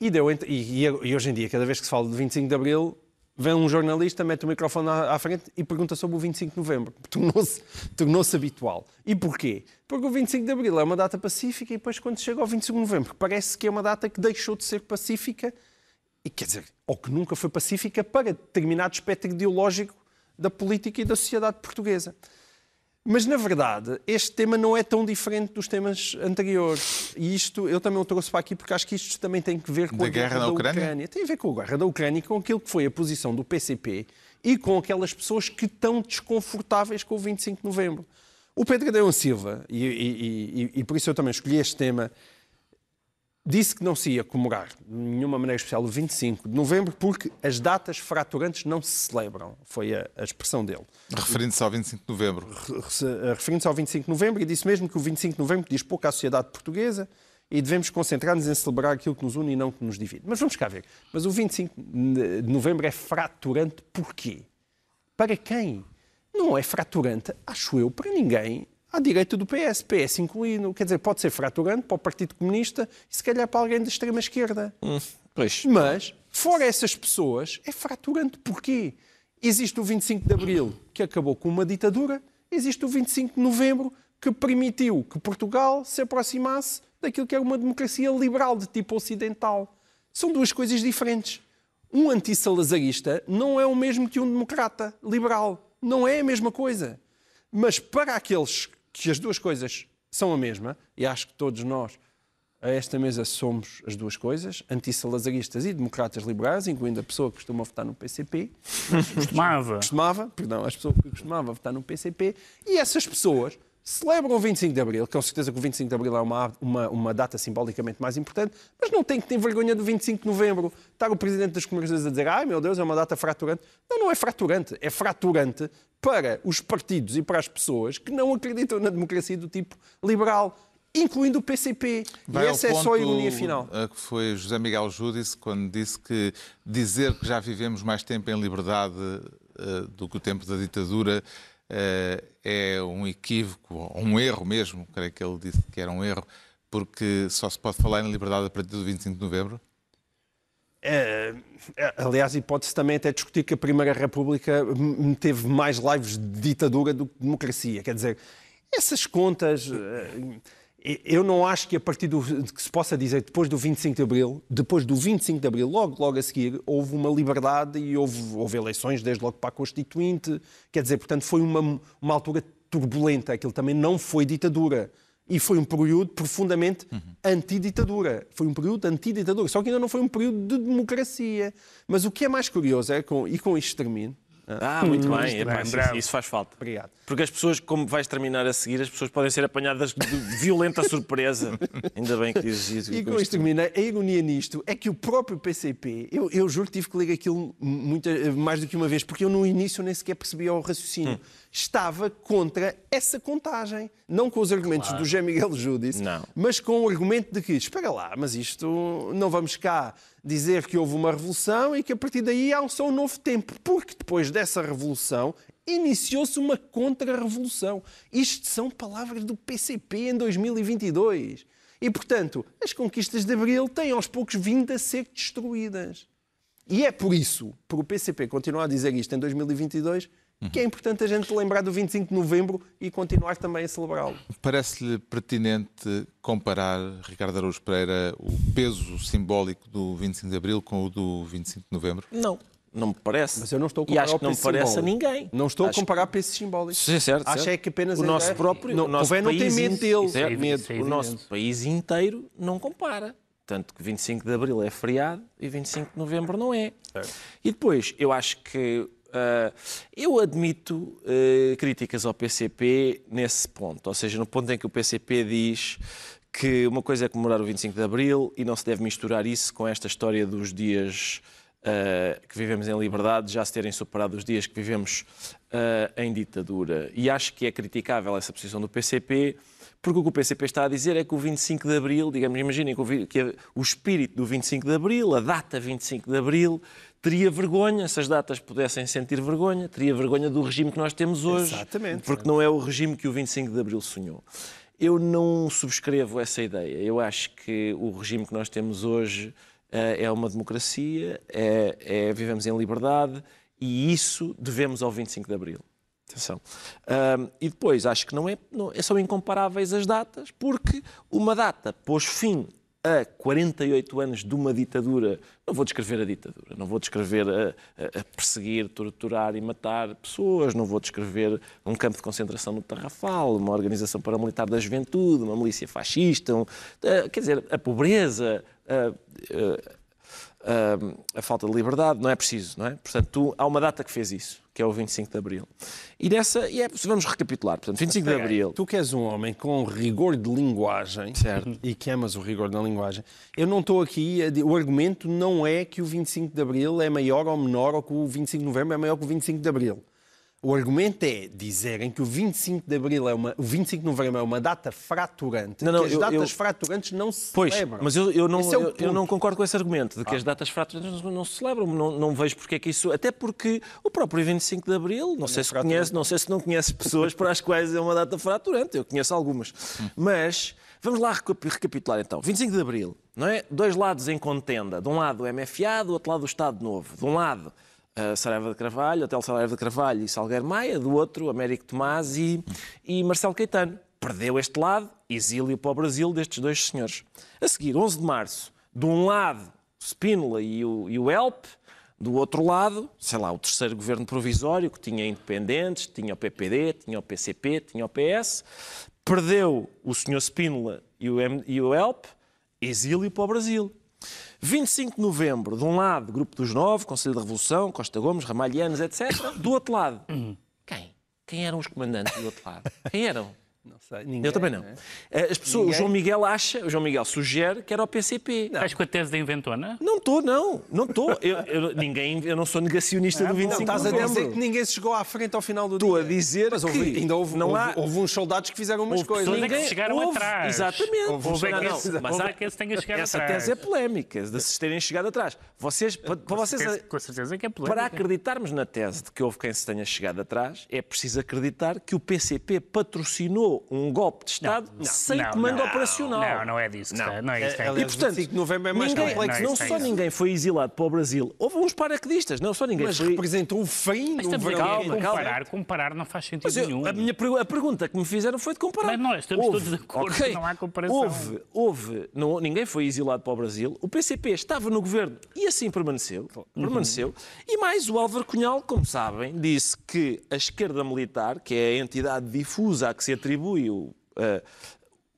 E, deu, e, e hoje em dia, cada vez que se fala de 25 de Abril, vem um jornalista, mete o microfone à, à frente e pergunta sobre o 25 de Novembro. Tornou-se tornou habitual. E porquê? Porque o 25 de Abril é uma data pacífica e depois, quando chega ao 25 de Novembro, parece que é uma data que deixou de ser pacífica, e quer dizer, ou que nunca foi pacífica para determinado espectro ideológico da política e da sociedade portuguesa. Mas, na verdade, este tema não é tão diferente dos temas anteriores. E isto eu também o trouxe para aqui porque acho que isto também tem que ver com Da a guerra guerra da Ucrânia? Ucrânia. Tem a ver com a guerra da Ucrânia com aquilo que foi a posição do PCP e com aquelas pessoas que estão desconfortáveis com o 25 de novembro. O Pedro Adão Silva, e, e- e- e por isso eu também escolhi este tema, disse que não se ia comemorar de nenhuma maneira especial o 25 de novembro porque as datas fraturantes não se celebram. Foi a- a expressão dele Referindo-se ao 25 de novembro. se- referindo-se ao 25 de novembro, e disse mesmo que o 25 de novembro diz pouco à sociedade portuguesa e devemos concentrar-nos em celebrar aquilo que nos une e não que nos divide. Mas vamos cá ver. Mas o 25 de novembro é fraturante porquê? Para quem? Não é fraturante, acho eu, para ninguém à direita do PS, PS incluído. Quer dizer, pode ser fraturante para o Partido Comunista e se calhar para alguém da extrema-esquerda. Pois. Mas, fora essas pessoas, é fraturante. Porquê? Existe o 25 de Abril, que acabou com uma ditadura, existe o 25 de Novembro, que permitiu que Portugal se aproximasse daquilo que era uma democracia liberal de tipo ocidental. São duas coisas diferentes. Um antissalazarista não é o mesmo que um democrata liberal. Não é a mesma coisa. Mas para aqueles que as duas coisas são a mesma, e acho que todos nós a esta mesa somos as duas coisas, antissalazaristas e democratas liberais, incluindo a pessoa que costuma votar no PCP. Costumava. Costumava, perdão, as pessoas que costumava votar no PCP. E essas pessoas celebram o 25 de Abril, com certeza que o 25 de Abril é uma, uma, uma, data simbolicamente mais importante, mas não tem que ter vergonha do 25 de Novembro. Estar o Presidente das Comunidades a dizer, ai meu Deus, é uma data fraturante. Não, não é fraturante. É fraturante para os partidos e para as pessoas que não acreditam na democracia do tipo liberal incluindo o PCP. Vai e essa é só a ironia final. A que foi José Miguel Júdice quando disse que dizer que já vivemos mais tempo em liberdade uh, do que o tempo da ditadura é um equívoco, um erro mesmo. Creio que ele disse que era um erro, porque só se pode falar em liberdade a partir do 25 de novembro. É, aliás, hipótese também até discutir que a Primeira República teve mais lives de ditadura do que de democracia. Quer dizer, essas contas. Eu não acho que a partir do que se possa dizer depois do 25 de Abril, depois do 25 de Abril, logo, logo a seguir, houve uma liberdade e houve, houve eleições desde logo para a Constituinte. Quer dizer, portanto, foi uma, uma altura turbulenta. Aquilo também não foi ditadura. E foi um período profundamente uhum. anti-ditadura. Foi um período anti-ditadura. Só que ainda não foi um período de democracia. Mas o que é mais curioso é, com, e com isto termino, ah, muito hum, bem. Epá, isso, isso, faz falta. Obrigado. Porque as pessoas, como vais terminar a seguir, as pessoas podem ser apanhadas de violenta surpresa. Ainda bem que dizes isso. E com isto termina, a ironia nisto é que o próprio PCP, eu, eu juro que tive que ler aquilo muita, mais do que uma vez, porque eu no início nem sequer percebia o raciocínio. Hum. Estava contra essa contagem. Não com os argumentos claro. do José Miguel Júdice, mas com o argumento de que, espera lá, mas isto não vamos cá dizer que houve uma revolução e que a partir daí há só um novo tempo, porque depois dessa revolução iniciou-se uma contra-revolução. Isto são palavras do PCP em 2022. E, portanto, as conquistas de Abril têm aos poucos vindo a ser destruídas. E é por isso, por o PCP continuar a dizer isto em 2022, que é importante a gente lembrar do 25 de novembro e continuar também a celebrá-lo. Parece-lhe pertinente comparar, Ricardo Araújo Pereira, o peso simbólico do 25 de abril com o do 25 de novembro? Não. Não me parece. Mas eu não estou a comparar e acho que não me parece simbólico. a ninguém. Não estou acho a comparar pesos simbólicos. Sim, certo, acho certo. é que apenas o nosso próprio, não, o nosso país não tem medo dele. Certo, é medo. o nosso país inteiro não compara. Tanto que 25 de abril é feriado e 25 de novembro não é. Certo. E depois, eu acho que eu admito uh, críticas ao PCP nesse ponto, ou seja, no ponto em que o PCP diz que uma coisa é comemorar o 25 de Abril e não se deve misturar isso com esta história dos dias uh, que vivemos em liberdade já se terem superado os dias que vivemos em ditadura. E acho que é criticável essa posição do PCP, porque o que o PCP está a dizer é que o 25 de Abril, digamos, imaginem que o, que o espírito do 25 de Abril, a data 25 de Abril, teria vergonha, se as datas pudessem sentir vergonha, teria vergonha do regime que nós temos hoje. Exatamente. Porque não é o regime que o 25 de Abril sonhou. Eu não subscrevo essa ideia. Eu acho que o regime que nós temos hoje uh, é uma democracia, é, é, vivemos em liberdade e isso devemos ao 25 de Abril. Atenção. Um, e depois, acho que não é, não, são incomparáveis as datas, porque uma data pôs fim a 48 anos de uma ditadura, não vou descrever a ditadura, não vou descrever a, a, a, perseguir, torturar e matar pessoas, não vou descrever um campo de concentração no Tarrafal, uma organização paramilitar da juventude, uma milícia fascista, um, a, quer dizer, a pobreza, a, falta de liberdade, não é preciso, não é? Portanto, tu, há uma data que fez isso que é o 25 de Abril. E nessa, e é, vamos recapitular, portanto, 25 de Abril. Tu que és um homem com rigor de linguagem certo. e que amas o rigor da linguagem, eu não estou aqui, a, o argumento não é que o 25 de Abril é maior ou menor ou que o 25 de Novembro é maior que o 25 de Abril. O argumento é dizerem que o 25 de Abril é uma, o 25 de Novembro é uma data fraturante, não, não, que as eu, datas eu, fraturantes não se pois, celebram. Mas eu, eu não, é eu, eu, não concordo com esse argumento de que ah. as datas fraturantes não, não se celebram. Não, não, vejo porque é que isso. Até porque o próprio 25 de Abril, não, sei se conhece, não sei se não conhece pessoas para as quais é uma data fraturante. Eu conheço algumas. Hum. Mas vamos lá recapitular então. 25 de Abril, não é? Dois lados em contenda. De um lado o MFA, do outro lado o Estado Novo. De um lado uh, Saraiva de Carvalho, Hotel Saraiva de Carvalho e Salgueiro Maia, do outro Américo Tomás e, e Marcelo Caetano. perdeu este lado, exílio para o Brasil destes dois senhores. A seguir, 11 de março, de um lado, Spínola e o, e o do outro lado, sei lá, o terceiro governo provisório, que tinha independentes, tinha o PPD, tinha o PCP, tinha o PS, perdeu o senhor Spínola e o, M, e o exílio para o Brasil. 25 de novembro, de um lado, Grupo dos Nove, Conselho da Revolução, Costa Gomes, Ramalhianos, etc. Do outro lado, quem? Quem eram os comandantes do outro lado? Quem eram? Não sei, ninguém, Eu também não. né? As pessoas, o João Miguel acha, o João Miguel sugere que era o PCP. Estás com a tese da inventona? Não estou, não. Não estou. Eu, eu- ninguém, eu não sou negacionista do 25 Não, estás a dizer que ninguém se chegou à frente ao final do Estou dia. a dizer Mas que houve, ainda houve, não houve, há- houve uns soldados que fizeram umas Houve coisas. pessoas é que chegaram houve, atrás. Exatamente. Houve Houve não, é que não, esse- mas houve há- é que esse tenha chegado essa atrás. tese é polémica, de se terem chegado atrás. Vocês, para, para vocês, certeza- com certeza que é polémica. para acreditarmos na tese de que houve quem se tenha chegado atrás, é preciso acreditar que o PCP patrocinou um golpe de Estado sem Não, comando não, operacional. Não, não é disso. que está- Não é isso. E, portanto, 25 de novembro é mais ninguém, complexo. não Não, só isso é ninguém foi exilado para o Brasil, houve uns paraquedistas, não só ninguém Mas foi. representou o fim do verão. Calma, calma. comparar, comparar não faz sentido Mas eu- nenhum. a, minha, a pergunta que me fizeram foi de comparar. Mas nós estamos todos de acordo que não há comparação. Houve, houve não, ninguém foi exilado para o Brasil, o PCP estava no governo e assim permaneceu. permaneceu. E mais, o Álvaro Cunhal, como sabem, disse que a esquerda militar, que é a entidade difusa a que se atribui o. eh,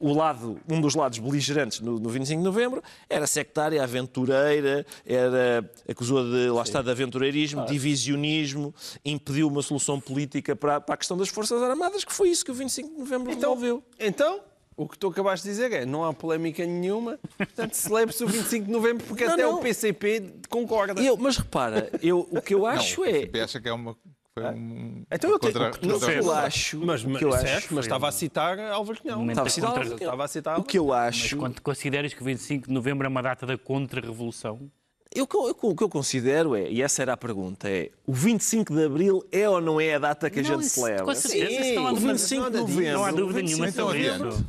o lado, um dos lados beligerantes no, no 25 de novembro era sectária, aventureira, era, acusou de, lá está, de aventureirismo, divisionismo, impediu uma solução política para, para a questão das Forças Armadas, que foi isso que o 25 de novembro Então, resolveu. então, o que tu acabaste de dizer é não há polémica nenhuma, portanto celebre-se o 25 de novembro porque Não, até não. o PCP concorda. Eu, mas repara, eu, o que eu Não, acho o é. PCP acha que é uma. Foi um. Então eu tenho- contra- que contra- eu acho. Mas, o mas, que eu certo, acho mas estava a citar Álvaro Cunhal. Estava a citar contra- Estava a citar O que eu Mas acho. quando consideras que 25 de novembro é uma data da contra-revolução, Eu, eu- o que eu considero é, e essa era a pergunta, é o 25 de Abril é ou não é a data que a Não, gente isso- celebra? com certeza, Sim, não há o dúvida. 25 de novembro. não há dúvida nenhuma 25 sobre isso. novembro.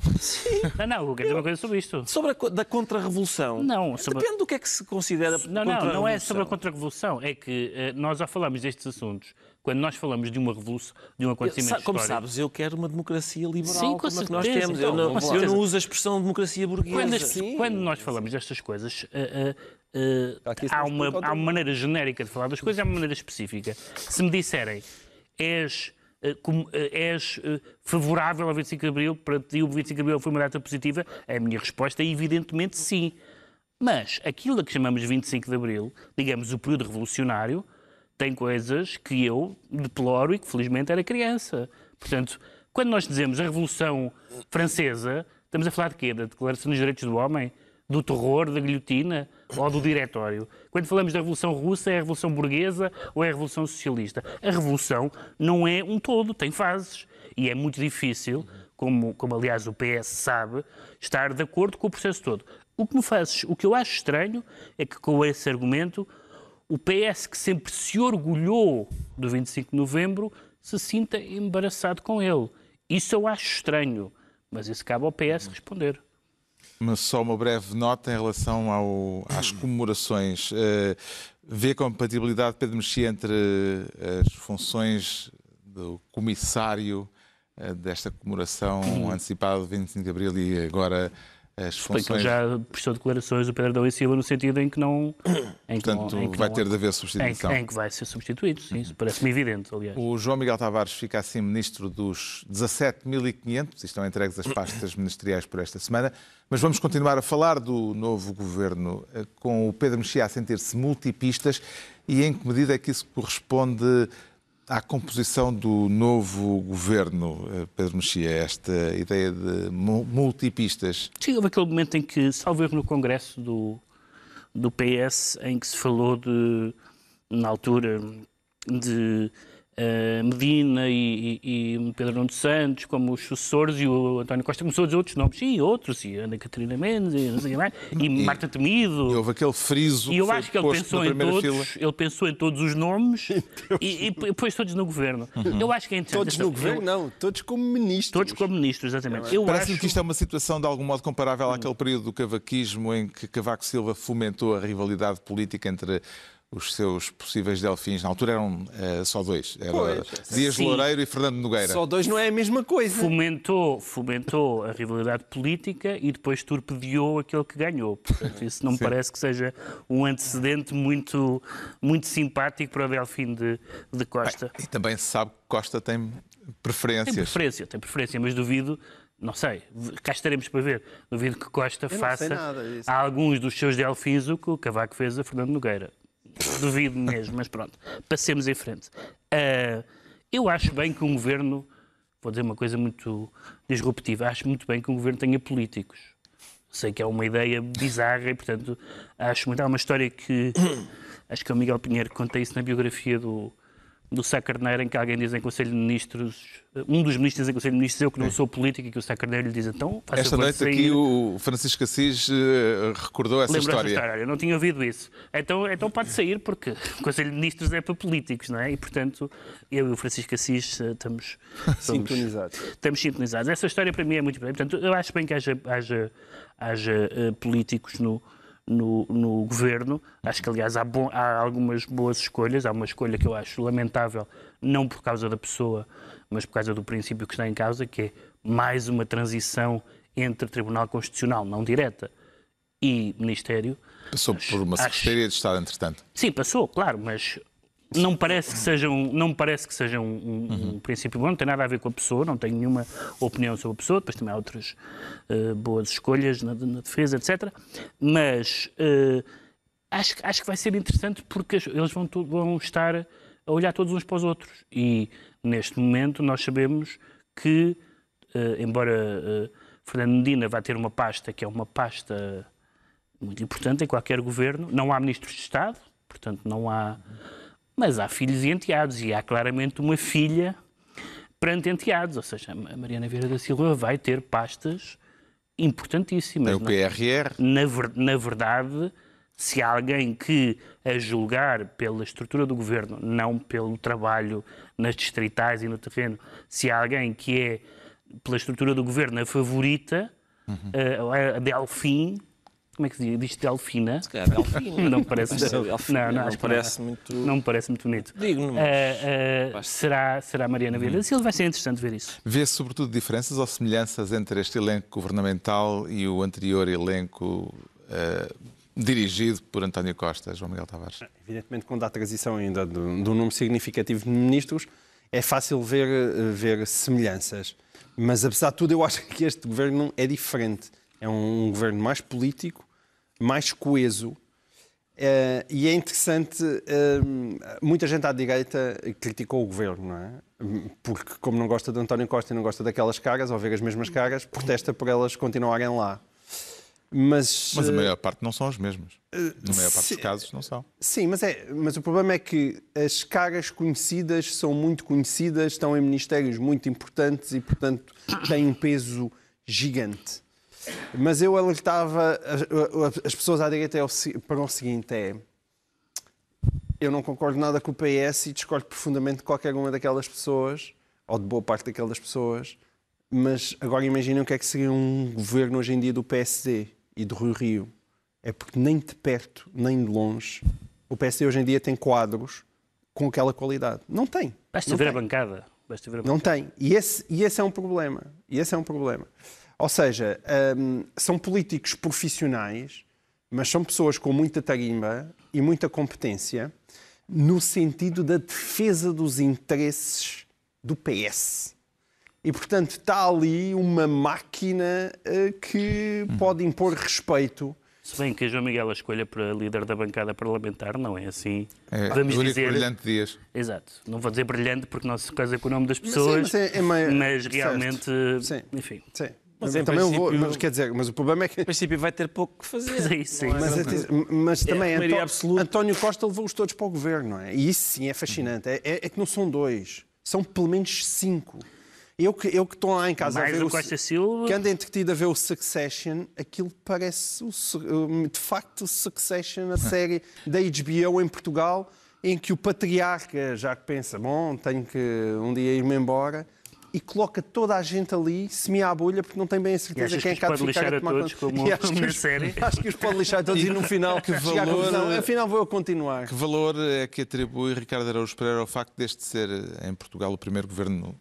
Não, não, eu quero dizer uma coisa sobre isto. Sobre a, da contra-revolução. Não, sobre- Depende do que é que se considera Não, não, não é sobre a contra-revolução. É que eh, nós já falamos destes assuntos. Quando nós falamos de uma revolução, de um acontecimento Sa- Como histórico, sabes, eu quero uma democracia liberal Sim, com como a que nós certeza. temos. Então, eu, não, com eu certeza. não uso a expressão democracia burguesa. Quando, as- Sim. quando nós falamos destas coisas, eh, eh, Aqui há, uma, há uma maneira genérica de falar das coisas e há uma maneira específica. Se me disserem, és, eh, como, eh, és eh, favorável ao 25 de Abril, para ti o 25 de Abril foi uma data positiva, a minha resposta é evidentemente sim. Mas aquilo a que chamamos 25 de Abril, digamos o período revolucionário, tem coisas que eu deploro e que felizmente era criança. Portanto, quando nós dizemos a Revolução Francesa, estamos a falar de quê? Da Declaração dos Direitos do Homem? Do terror, da guilhotina ou do diretório? Quando falamos da Revolução Russa, é a Revolução Burguesa ou é a Revolução Socialista? A Revolução não é um todo, tem fases. E é muito difícil, como, como aliás o PS sabe, estar de acordo com o processo todo. O que me faz, o que eu acho estranho é que com esse argumento o PS, que sempre se orgulhou do 25 de novembro, se sinta embaraçado com ele. Isso eu acho estranho, mas isso cabe ao PS responder. Mas só uma breve nota em relação ao- às comemorações. Eh, vê compatibilidade, Pedro Mexia, entre eh, as funções do comissário eh, desta comemoração antecipada do 25 de Abril e agora as funções. já prestou declarações do Pedro Adão e Silva no sentido em que não. Em que Portanto, não, em que vai não- ter de haver em, substituição. em que vai ser substituído, sim, isso parece-me evidente, aliás. O João Miguel Tavares fica assim ministro dos 17.500, estão entregues as pastas ministeriais por esta semana, mas vamos continuar a falar do novo governo eh, com o Pedro Mexia a sentir-se multipistas e em que medida é que isso corresponde à composição do novo governo, eh, Pedro Mexia, esta ideia de mu- multipistas? Sim, houve aquele momento em que, salvo no Congresso do, do PS, em que se falou de, na altura, de Medina e, e, e Pedro Nuno Santos como os sucessores e o António Costa começou a dizer outros nomes, sim, outros, e Ana Catarina Mendes, e, não sei mais, e, Marta Temido. E houve aquele friso E eu acho que ele pensou, em todos, fila. ele pensou em todos os nomes e, e pôs todos no governo. Eu acho que é interessante. Todos no Eu- governo? Não, todos como ministros. Todos como ministros, exatamente. Eu Parece-me acho... que isto é uma situação de algum modo comparável àquele período do cavaquismo em que Cavaco Silva fomentou a rivalidade política entre os seus possíveis delfins. Na altura eram uh, só dois. Era Pois, Dias sim. Loureiro e Fernando Nogueira. Só dois não é a mesma coisa. Fomentou, fomentou a rivalidade política e depois torpedeou aquele que ganhou. Portanto, isso não me parece que seja um antecedente muito, muito simpático para o Delfim de, de Costa. E também se sabe que Costa tem Tem preferências. preferência, tem preferência, mas duvido, não sei, cá estaremos para ver, duvido que Costa faça nada a alguns dos seus delfins o que o Cavaco fez a Fernando Nogueira. Duvido mesmo, mas pronto, passemos em frente. Ah, eu acho bem que um governo, vou dizer uma coisa muito disruptiva, acho muito bem que um governo tenha políticos. Sei que é uma ideia bizarra e, portanto, acho muito. Há uma história que acho que é o Miguel Pinheiro que conta isso na biografia do, do Sá Carneiro, em que alguém diz em Conselho de Ministros, um dos ministros em Conselho de Ministros, eu que não sou político, e que o Sá Carneiro lhe diz então, faça Esta noite sair. aqui o Francisco Assis eh, recordou essa história. história, eu não tinha ouvido isso. Então, então pode sair, porque o Conselho de Ministros é para políticos, não é? E, portanto, eu e o Francisco Assis eh, estamos, Sintonizados. estamos sintonizados. Essa história para mim é muito importante. Portanto, eu acho bem que haja, haja, haja eh, políticos no, no, no governo. Acho que, aliás, há, bom- há algumas boas escolhas. Há uma escolha que eu acho lamentável, não por causa da pessoa, mas por causa do princípio que está em causa, que é mais uma transição entre Tribunal Constitucional, não direta, e Ministério. Passou por uma Acho- Secretaria de Estado, entretanto. Sim, passou, claro, mas não parece que seja um, não me parece que seja um, um- um princípio bom, não tem nada a ver com a pessoa, não tenho nenhuma opinião sobre a pessoa, depois também há outras eh, boas escolhas na, na defesa, etc. Mas eh, acho, que- acho que vai ser interessante porque eles vão, vão estar a olhar todos uns para os outros. E neste momento nós sabemos que, eh, embora Fernando Medina vá ter uma pasta que é uma pasta muito importante em qualquer governo. Não há ministros de Estado, portanto não há. Mas há filhos e enteados, e há claramente uma filha perante enteados. Ou seja, a Mariana Vieira da Silva vai ter pastas importantíssimas. Tem o não- PRR. na, na verdade, se há alguém que, a julgar pela estrutura do governo, não pelo trabalho nas distritais e no terreno, se há alguém que é, pela estrutura do governo, a favorita, eh, a Delfim, como é que se diz? Diz Delfina? Se calhar Delfim. Não parece, Delfim, não, não, não parece muito- não me parece muito bonito. Digno, mas Eh, eh, será, será Mariana Vieira da Silva? Vai ser interessante ver isso. Vê sobretudo diferenças ou semelhanças entre este elenco governamental e o anterior elenco eh, dirigido por António Costa, João Miguel Tavares. Evidentemente, quando há transição ainda de, um número significativo de ministros, é fácil ver, ver semelhanças. Mas, apesar de tudo, eu acho que este governo é diferente. É um governo mais político, mais coeso. eh, e é interessante, eh, muita gente à direita criticou o governo, não é? Porque, como não gosta de António Costa e não gosta daquelas caras, ao ver as mesmas caras, protesta por elas continuarem lá. Mas, Mas a eh, maior parte não são os mesmos. Na maior parte se- dos casos não são. Sim, mas, é, mas o problema é que as caras conhecidas são muito conhecidas, estão em ministérios muito importantes e, portanto, têm um peso gigante. Mas eu alertava as, as pessoas à direita é para o seguinte: é. Eu não concordo nada com o PS e discordo profundamente de qualquer uma daquelas pessoas, ou de boa parte daquelas pessoas, mas agora imaginem o que é que seria um governo hoje em dia do PSD e do Rio Rio. É porque nem de perto, nem de longe, o PSD hoje em dia tem quadros com aquela qualidade. Não tem. Basta Não ver a bancada. Basta ver a Não tem. E esse, e esse é um problema. E esse é um problema. Ou seja, hum, são políticos profissionais, mas são pessoas com muita tarimba e muita competência no sentido da defesa dos interesses do PS. E, portanto, está ali uma máquina eh, que pode impor respeito. Se bem que a João Miguel a escolha para líder da bancada parlamentar não é assim. É Vamos dizer. brilhante Dias. Exato. Não vou dizer brilhante porque não se casa com o nome das pessoas, mas é- é meio- mas realmente, Sim. enfim. Sim. Mas, também vou, princípio- mas, quer dizer, mas o problema é que em princípio vai ter pouco que fazer. Mas é isso, sim. Mas, atenção, mas também a maioria Antó- absoluta. António Costa levou-os todos para o governo, não é? E isso sim é fascinante. É, é- é que não são dois, são pelo menos cinco. Eu que, eu que estou lá em casa Mais a ver o o Costa Silva. que ando entretido a ver o Succession, aquilo parece o de facto o Succession, a série da HBO em Portugal, em que o patriarca já que pensa, bom, tenho que um dia ir-me embora, e coloca toda a gente ali, semia à bolha, porque não tem bem a certeza quem é que há de ficar a a tomar todos, conta. como E acho que os- série? Acho que os pode lixar a todos e no final que valor- conclusão, afinal vou eu continuar. Que valor é que atribui Ricardo Araújo Pereira ao facto deste ser, eh, em Portugal, o primeiro governo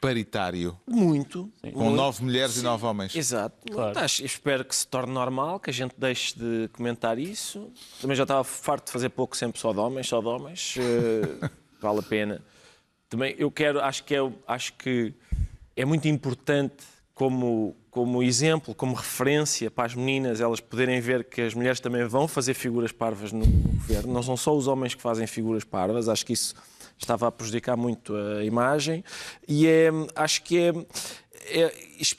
paritário, Muito. com muito. nove mulheres e nove homens? Exato. Claro. Tá, espero que se torne normal, que a gente deixe de comentar isso. Também já estava farto de fazer pouco sempre só de homens, só de homens. Eh, vale a pena. Também eu quero, acho que é, acho que é muito importante como, como exemplo, como referência para as meninas, elas poderem ver que as mulheres também vão fazer figuras parvas no governo. Não são só os homens que fazem figuras parvas. Acho que isso estava a prejudicar muito a imagem. E é, acho que é, é,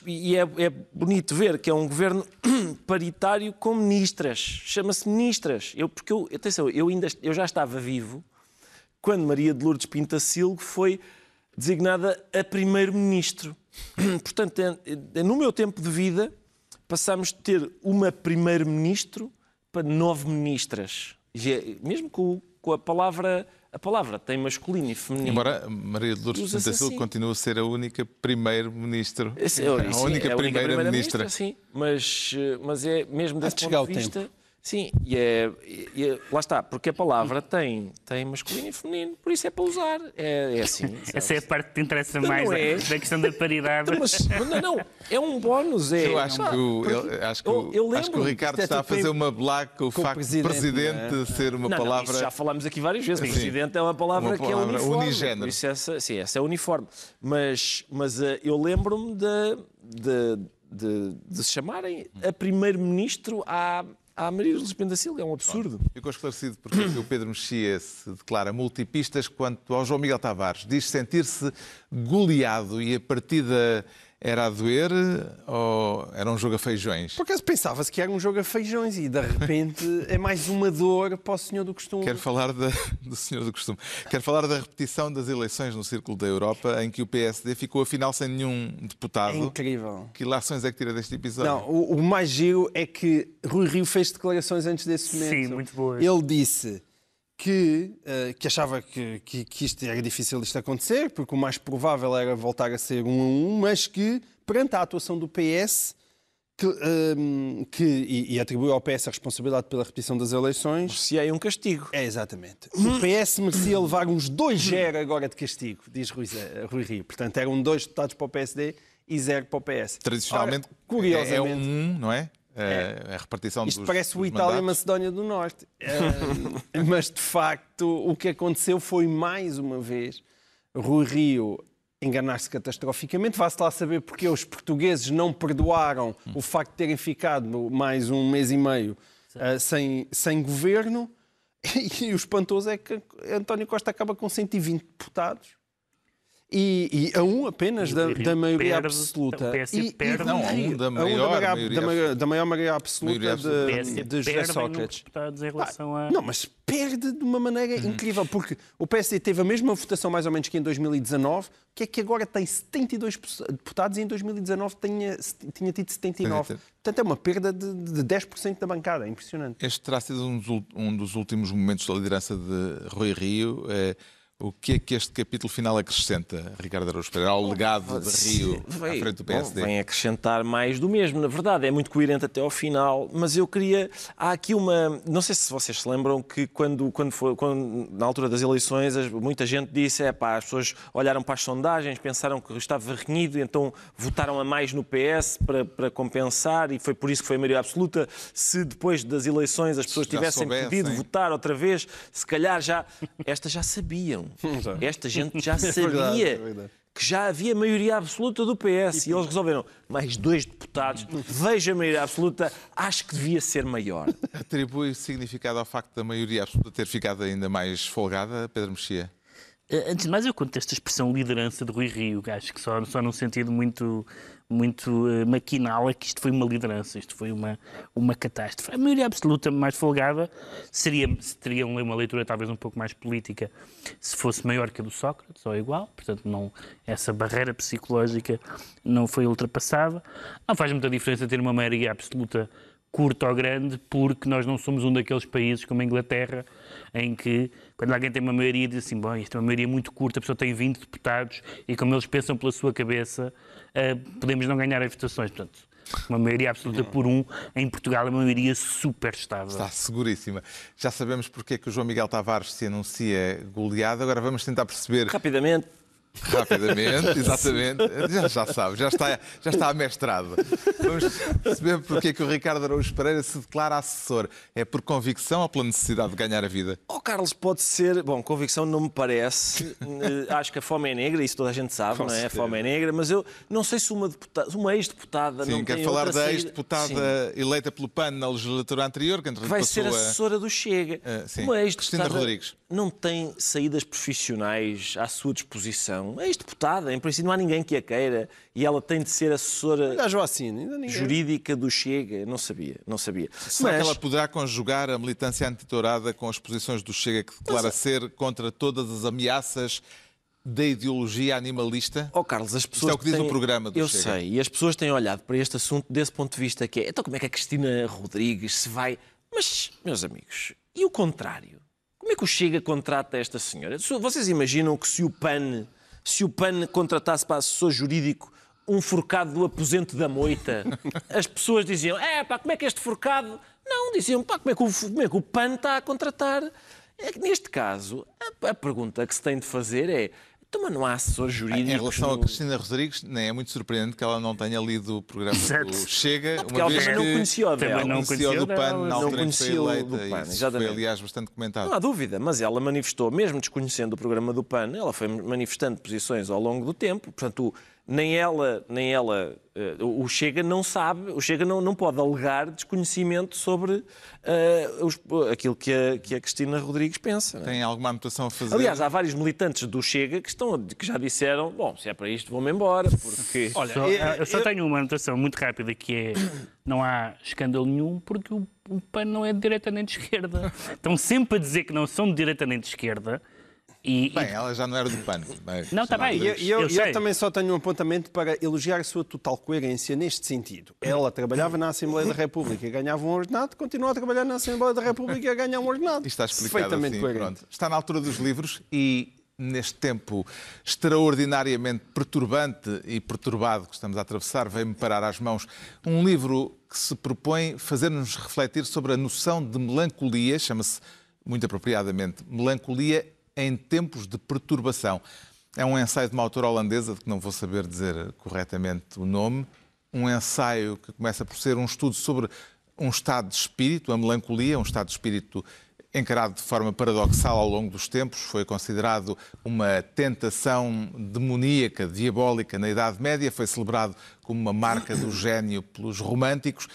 e é, é bonito ver que é um governo paritário com ministras. Chama-se ministras. Eu, porque eu, atenção, eu, ainda, eu já estava vivo quando Maria de Lourdes Pintacilgo foi designada a primeiro-ministro. Portanto, é- é- no meu tempo de vida, passámos de ter uma primeiro-ministro para nove ministras. E é- Mesmo com, com a palavra... A palavra tem masculino e feminino. Embora Maria de Lourdes Pintacilgo assim. continue a ser a única primeiro-ministro. É, a única primeira-ministra. sim, mas, eh, mas é mesmo desse de ponto de vista. Sim, e é, e é- lá está, porque a palavra tem, tem masculino e feminino, por isso é para usar. É, é assim. Essa é a parte que te interessa Não mais, é. da questão da paridade. Mas, não, não, é um bónus. É, Eu acho que o, eu- acho que eu- eu acho que o Ricardo que está a foi fazer uma blague com o facto presidente, de presidente não é? ser uma Não, não, palavra. isso já falámos aqui várias vezes. Sim. Presidente é uma palavra, Uma que é palavra uniforme. unigénero. Isso essa, sim, essa é uniforme. Mas, mas eh, eu lembro-me de, de, de, de se chamarem a primeiro-ministro à, à Maria Luz da Silva. É um absurdo. Ficou esclarecido porque o Pedro Mexia se declara multipistas quanto ao João Miguel Tavares. Diz sentir-se goleado e a partida era a doer ou era um jogo a feijões? Por acaso pensava-se que era um jogo a feijões e de repente é mais uma dor para o senhor do costume. Quero falar da- do senhor do costume. Quero falar da repetição das eleições no Círculo da Europa, em que o PSD ficou afinal sem nenhum É deputado. incrível. Que lações é que tira deste episódio? Não, o, o mais giro é que Rui Rio fez declarações antes desse momento. Sim, muito boas. Ele disse que, eh, que achava que, que, que isto era difícil isto acontecer, porque o mais provável era voltar a ser um a um, mas que, perante a atuação do PS, que, ehm, que- e, e atribuiu ao PS a responsabilidade pela repetição das eleições, Se há um castigo. é, exatamente. O PS merecia levar uns 2-0 agora de castigo, diz Rui, Zé- Rui Rio. Portanto, eram dois deputados para o PSD e zero para o PS. Tradicionalmente Ora, curiosamente, é, é um, um, não é? É, a repartição isto dos parece o dos Itália e. Macedónia do Norte. Eh, mas, de facto, o que aconteceu foi, mais uma vez, Rui Rio enganar-se catastroficamente. Vá-se lá saber porque os portugueses não perdoaram o facto de terem ficado mais um mês e meio eh, sem, sem governo. E, o espantoso é que António Costa acaba com 120 deputados. E, e a um apenas da, da maioria perde, absoluta. o PS E- e- perde. Não, a um da a um maior da, maioria da maior, da maior maioria absoluta Maioria absoluta. de, de José Sócrates. relação a... Não, mas perde de uma maneira incrível, porque o PSD teve a mesma votação mais ou menos que em 2019, que é que agora tem 72 deputados e em 2019 tinha, tinha tido 79. Portanto, é uma perda de, de 10% da bancada, é impressionante. Este terá sido um dos, um dos últimos momentos da liderança de Rui Rio. Eh, o que é que este capítulo final acrescenta, Ricardo Araújo Pereira, ao legado de Rio à frente do bom, PSD? Vem acrescentar mais do mesmo, na verdade, é muito coerente até ao final, mas eu queria. Há aqui uma. Não sei se vocês se lembram que quando, quando foi, quando, na altura das eleições, muita gente disse: é pá, as pessoas olharam para as sondagens, pensaram que estava renhido, então votaram a mais no PS para, para compensar e foi por isso que foi a maioria absoluta. Se depois das eleições as pessoas Já tivessem soubessem. pedido votar outra vez, se calhar já. Estas já sabiam. Esta gente já sabia verdade, é verdade. que já havia maioria absoluta do PS e eles resolveram mais dois deputados, veja a maioria absoluta, acho que devia ser maior. Atribui significado ao facto da maioria absoluta ter ficado ainda mais folgada, Pedro Mexia? Eh, Antes de mais, eu conto esta expressão liderança de Rui Rio, acho que só, só num sentido muito, muito eh, maquinal é que isto foi uma liderança, isto foi uma, uma catástrofe. A maioria absoluta mais folgada seria, teria uma leitura talvez um pouco mais política se fosse maior que a do Sócrates, ou igual, portanto não, essa barreira psicológica não foi ultrapassada. Não faz muita diferença ter uma maioria absoluta curta ou grande, porque nós não somos um daqueles países como a Inglaterra, em que quando alguém tem uma maioria diz assim, bom, isto é uma maioria muito curta, a pessoa tem 20 deputados e como eles pensam pela sua cabeça, uh, podemos não ganhar as votações. Portanto, uma maioria absoluta por um, em Portugal é uma maioria super estável. Está seguríssima. Já sabemos porque é que o João Miguel Tavares se anuncia goleado, agora vamos tentar perceber... Rapidamente, Rapidamente, exatamente. Já, já sabe, já está, já está amestrado. Vamos perceber porque é que o Ricardo Araújo Pereira se declara assessor. É por convicção ou pela necessidade de ganhar a vida? Oh, Carlos, pode ser. Bom, convicção não me parece. Eh, acho que a fome é negra, isso toda a gente sabe, Com não é? A fome é negra, mas eu não sei se uma, deputada, uma ex-deputada. Sim, quero falar da ex-deputada eleita pelo PAN na legislatura anterior, que Vai ser assessora do Chega. Uh, sim. Uma ex-deputada. Rodrigues. Não tem saídas profissionais à sua disposição. É ex-deputada, em princípio não há ninguém que a queira e ela tem de ser assessora jurídica do Chega. Não sabia, não sabia. Será Mas... que ela poderá conjugar a militância antitourada com as posições do Chega que declara Mas... ser contra todas as ameaças da ideologia animalista? Oh, Carlos, as pessoas. Isto é o que diz têm... o programa do Eu Chega. sei, e as pessoas têm olhado para este assunto desse ponto de vista que é. Então, como é que a Cristina Rodrigues se vai. Mas, meus amigos, e o contrário? Como é que o Chega contrata esta senhora? Vocês imaginam que se o PAN se o PAN contratasse para assessor jurídico um forcado do aposento da moita, as pessoas diziam: é pá, como é que este forcado. Não, diziam: pá, como é que o, como é que o PAN está a contratar? É neste caso, a, a pergunta que se tem de fazer é: então, mas não há assessor jurídico. Em relação no... a Cristina Rodrigues, nem é muito surpreendente que ela não tenha lido o programa do Chega, não, uma vez que não conhecia o dela. Não conhecia o do PAN na altura em que foi eleita. Do PAN, foi, aliás, bastante comentado. Não há dúvida, mas ela manifestou, mesmo desconhecendo o programa do PAN, ela foi manifestando posições ao longo do tempo. Portanto, nem ela, nem ela, uh, o Chega não sabe, o Chega não, não pode alegar desconhecimento sobre uh, os, aquilo que a, que a Cristina Rodrigues pensa. É? Tem alguma anotação a fazer? Aliás, há vários militantes do Chega que, estão, que já disseram, bom, se é para isto, vou-me embora, porque... Olha, só, eu, eu só eu... tenho uma anotação muito rápida que é, não há escândalo nenhum porque o, o PAN não é de direita nem de esquerda. Estão sempre a dizer que não são de direita nem de esquerda, e, Bem, e... ela já não era do pano. Não, está bem. E eu, eu, eu, eu também só tenho um apontamento para elogiar a sua total coerência neste sentido. Ela trabalhava na Assembleia da República e ganhava um ordenado, continua a trabalhar na Assembleia da República e a ganhar um ordenado. Isto está explicado assim, pronto. Está na altura dos livros e neste tempo extraordinariamente perturbante e perturbado que estamos a atravessar, veio-me parar às mãos um livro que se propõe fazer-nos refletir sobre a noção de melancolia, chama-se muito apropriadamente Melancolia em tempos de perturbação. É um ensaio de uma autora holandesa, de que não vou saber dizer corretamente o nome, um ensaio que começa por ser um estudo sobre um estado de espírito, a melancolia, um estado de espírito encarado de forma paradoxal ao longo dos tempos, foi considerado uma tentação demoníaca, diabólica na Idade Média, foi celebrado como uma marca do gênio pelos românticos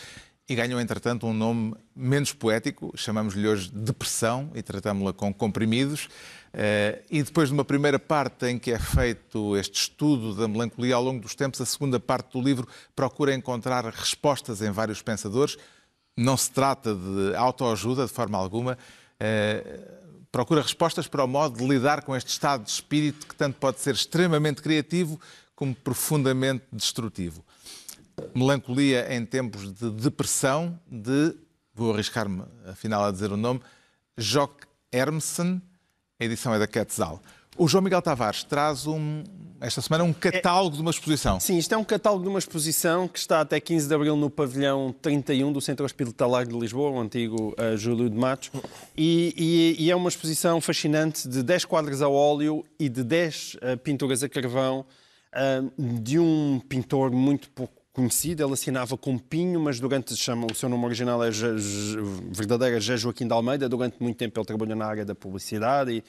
e ganhou, entretanto, um nome menos poético, chamamos-lhe hoje depressão e tratamos-la com comprimidos. Uh, e depois de uma primeira parte em que é feito este estudo da melancolia ao longo dos tempos, a segunda parte do livro procura encontrar respostas em vários pensadores. Não se trata de autoajuda de forma alguma. Uh, procura respostas para o modo de lidar com este estado de espírito que tanto pode ser extremamente criativo como profundamente destrutivo. Melancolia em tempos de depressão, de, vou arriscar-me afinal a dizer o nome, Jock Hermsen, a edição é da Quetzal. O João Miguel Tavares traz um, esta semana um catálogo é, de uma exposição. Sim, isto é um catálogo de uma exposição que está até 15 de abril no pavilhão 31 do Centro Hospitalar de Lisboa, o antigo uh, Júlio de Matos. E, e, e, é uma exposição fascinante de 10 quadros a óleo e de 10 uh, pinturas a carvão uh, de um pintor muito pouco conhecido, ele assinava com Pinho, mas durante, chama, o seu nome original é verdadeiro José Joaquim de Almeida, durante muito tempo ele trabalhou na área da publicidade, e,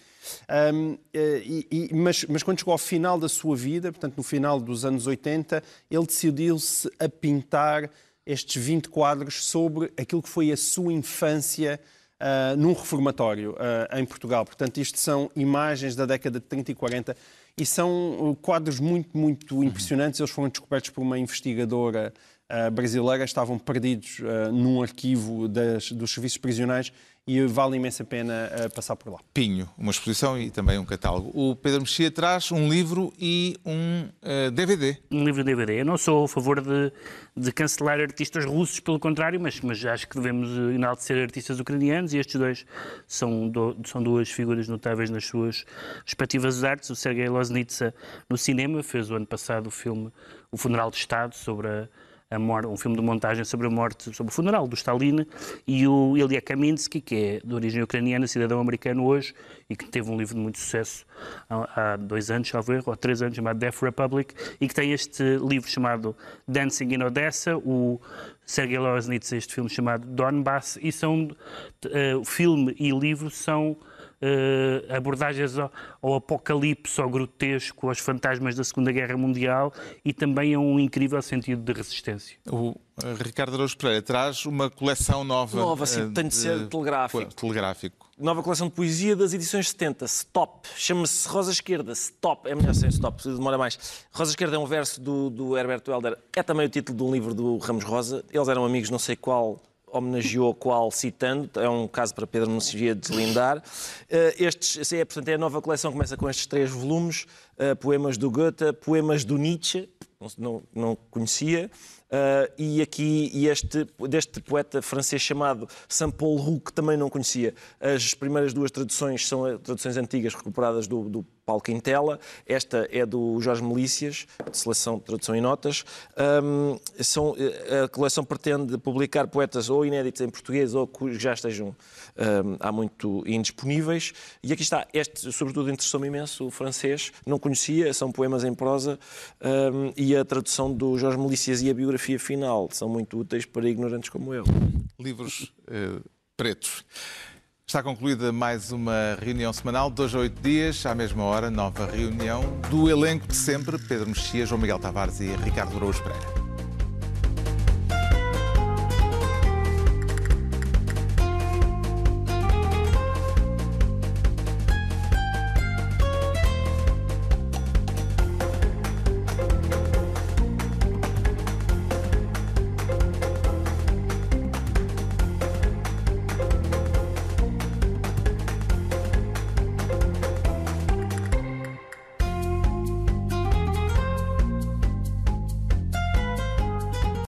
um, e, e, mas, mas quando chegou ao final da sua vida, portanto no final dos anos 80, ele decidiu-se a pintar estes 20 quadros sobre aquilo que foi a sua infância uh, num reformatório uh, em Portugal. Portanto, isto são imagens da década de 30 e 40 e são uh, quadros muito, muito impressionantes. Eles foram descobertos por uma investigadora uh, brasileira. Estavam perdidos uh, num arquivo das, dos serviços prisionais e vale imensa pena uh, passar por lá. Pinho, uma exposição e também um catálogo. O Pedro Mexia traz um livro e um uh, DVD. Um livro e DVD. Eu não sou a favor de, de cancelar artistas russos, pelo contrário, mas, mas acho que devemos enaltecer artistas ucranianos e estes dois são, do, são duas figuras notáveis nas suas respectivas artes. O Sergei Loznitsa no cinema fez o ano passado o filme O Funeral de Estado sobre a a morte, um filme de montagem sobre a morte, sobre o funeral do Stalin, e o Ilya Kaminsky, que é de origem ucraniana, cidadão americano hoje, e que teve um livro de muito sucesso há, há dois anos, talvez, ou há três anos, chamado Death Republic, e que tem este livro chamado Dancing in Odessa, o Sergei Loznitz, este filme chamado Donbass, e são, uh, filme e livro são uh, abordagens ao, ao, apocalipse, ao grotesco, aos fantasmas da Segunda Guerra Mundial e também a um incrível sentido de resistência. O eh, Ricardo Araújo Pereira traz uma coleção nova. Nova, sim, uh, tem de ser telegráfico. Telegráfico. Nova coleção de poesia das edições 70, Stop. Chama-se Rosa Esquerda, Stop. É melhor sem Stop, demora mais. Rosa Esquerda é um verso do, do Herberto Helder. É também o título de um livro do Ramos Rosa. Eles eram amigos, não sei qual homenageou qual citando, é um caso para Pedro Messias deslindar. Eh, estes, é, portanto, é a nova coleção, começa com estes três volumes, uh, poemas do Goethe, poemas do Nietzsche, não, não conhecia, Uh, e aqui e este, deste poeta francês chamado Saint-Paul Roux, que também não conhecia. As primeiras duas traduções são traduções antigas recuperadas do, do Paulo Quintela. Esta é do Jorge Melícias, de seleção tradução e notas. Um, são, a coleção pretende publicar poetas ou inéditos em português ou que já estejam um, há muito indisponíveis. E aqui está, este, sobretudo, interessou-me imenso o francês, não conhecia, são poemas em prosa um, e a tradução do Jorge Melícias e a biografia final são muito úteis para ignorantes como eu. Livros uh, pretos. Está concluída mais uma reunião semanal, dois a oito dias, à mesma hora, nova reunião do elenco de sempre, Pedro Mexia, João Miguel Tavares e Ricardo Araújo Pereira.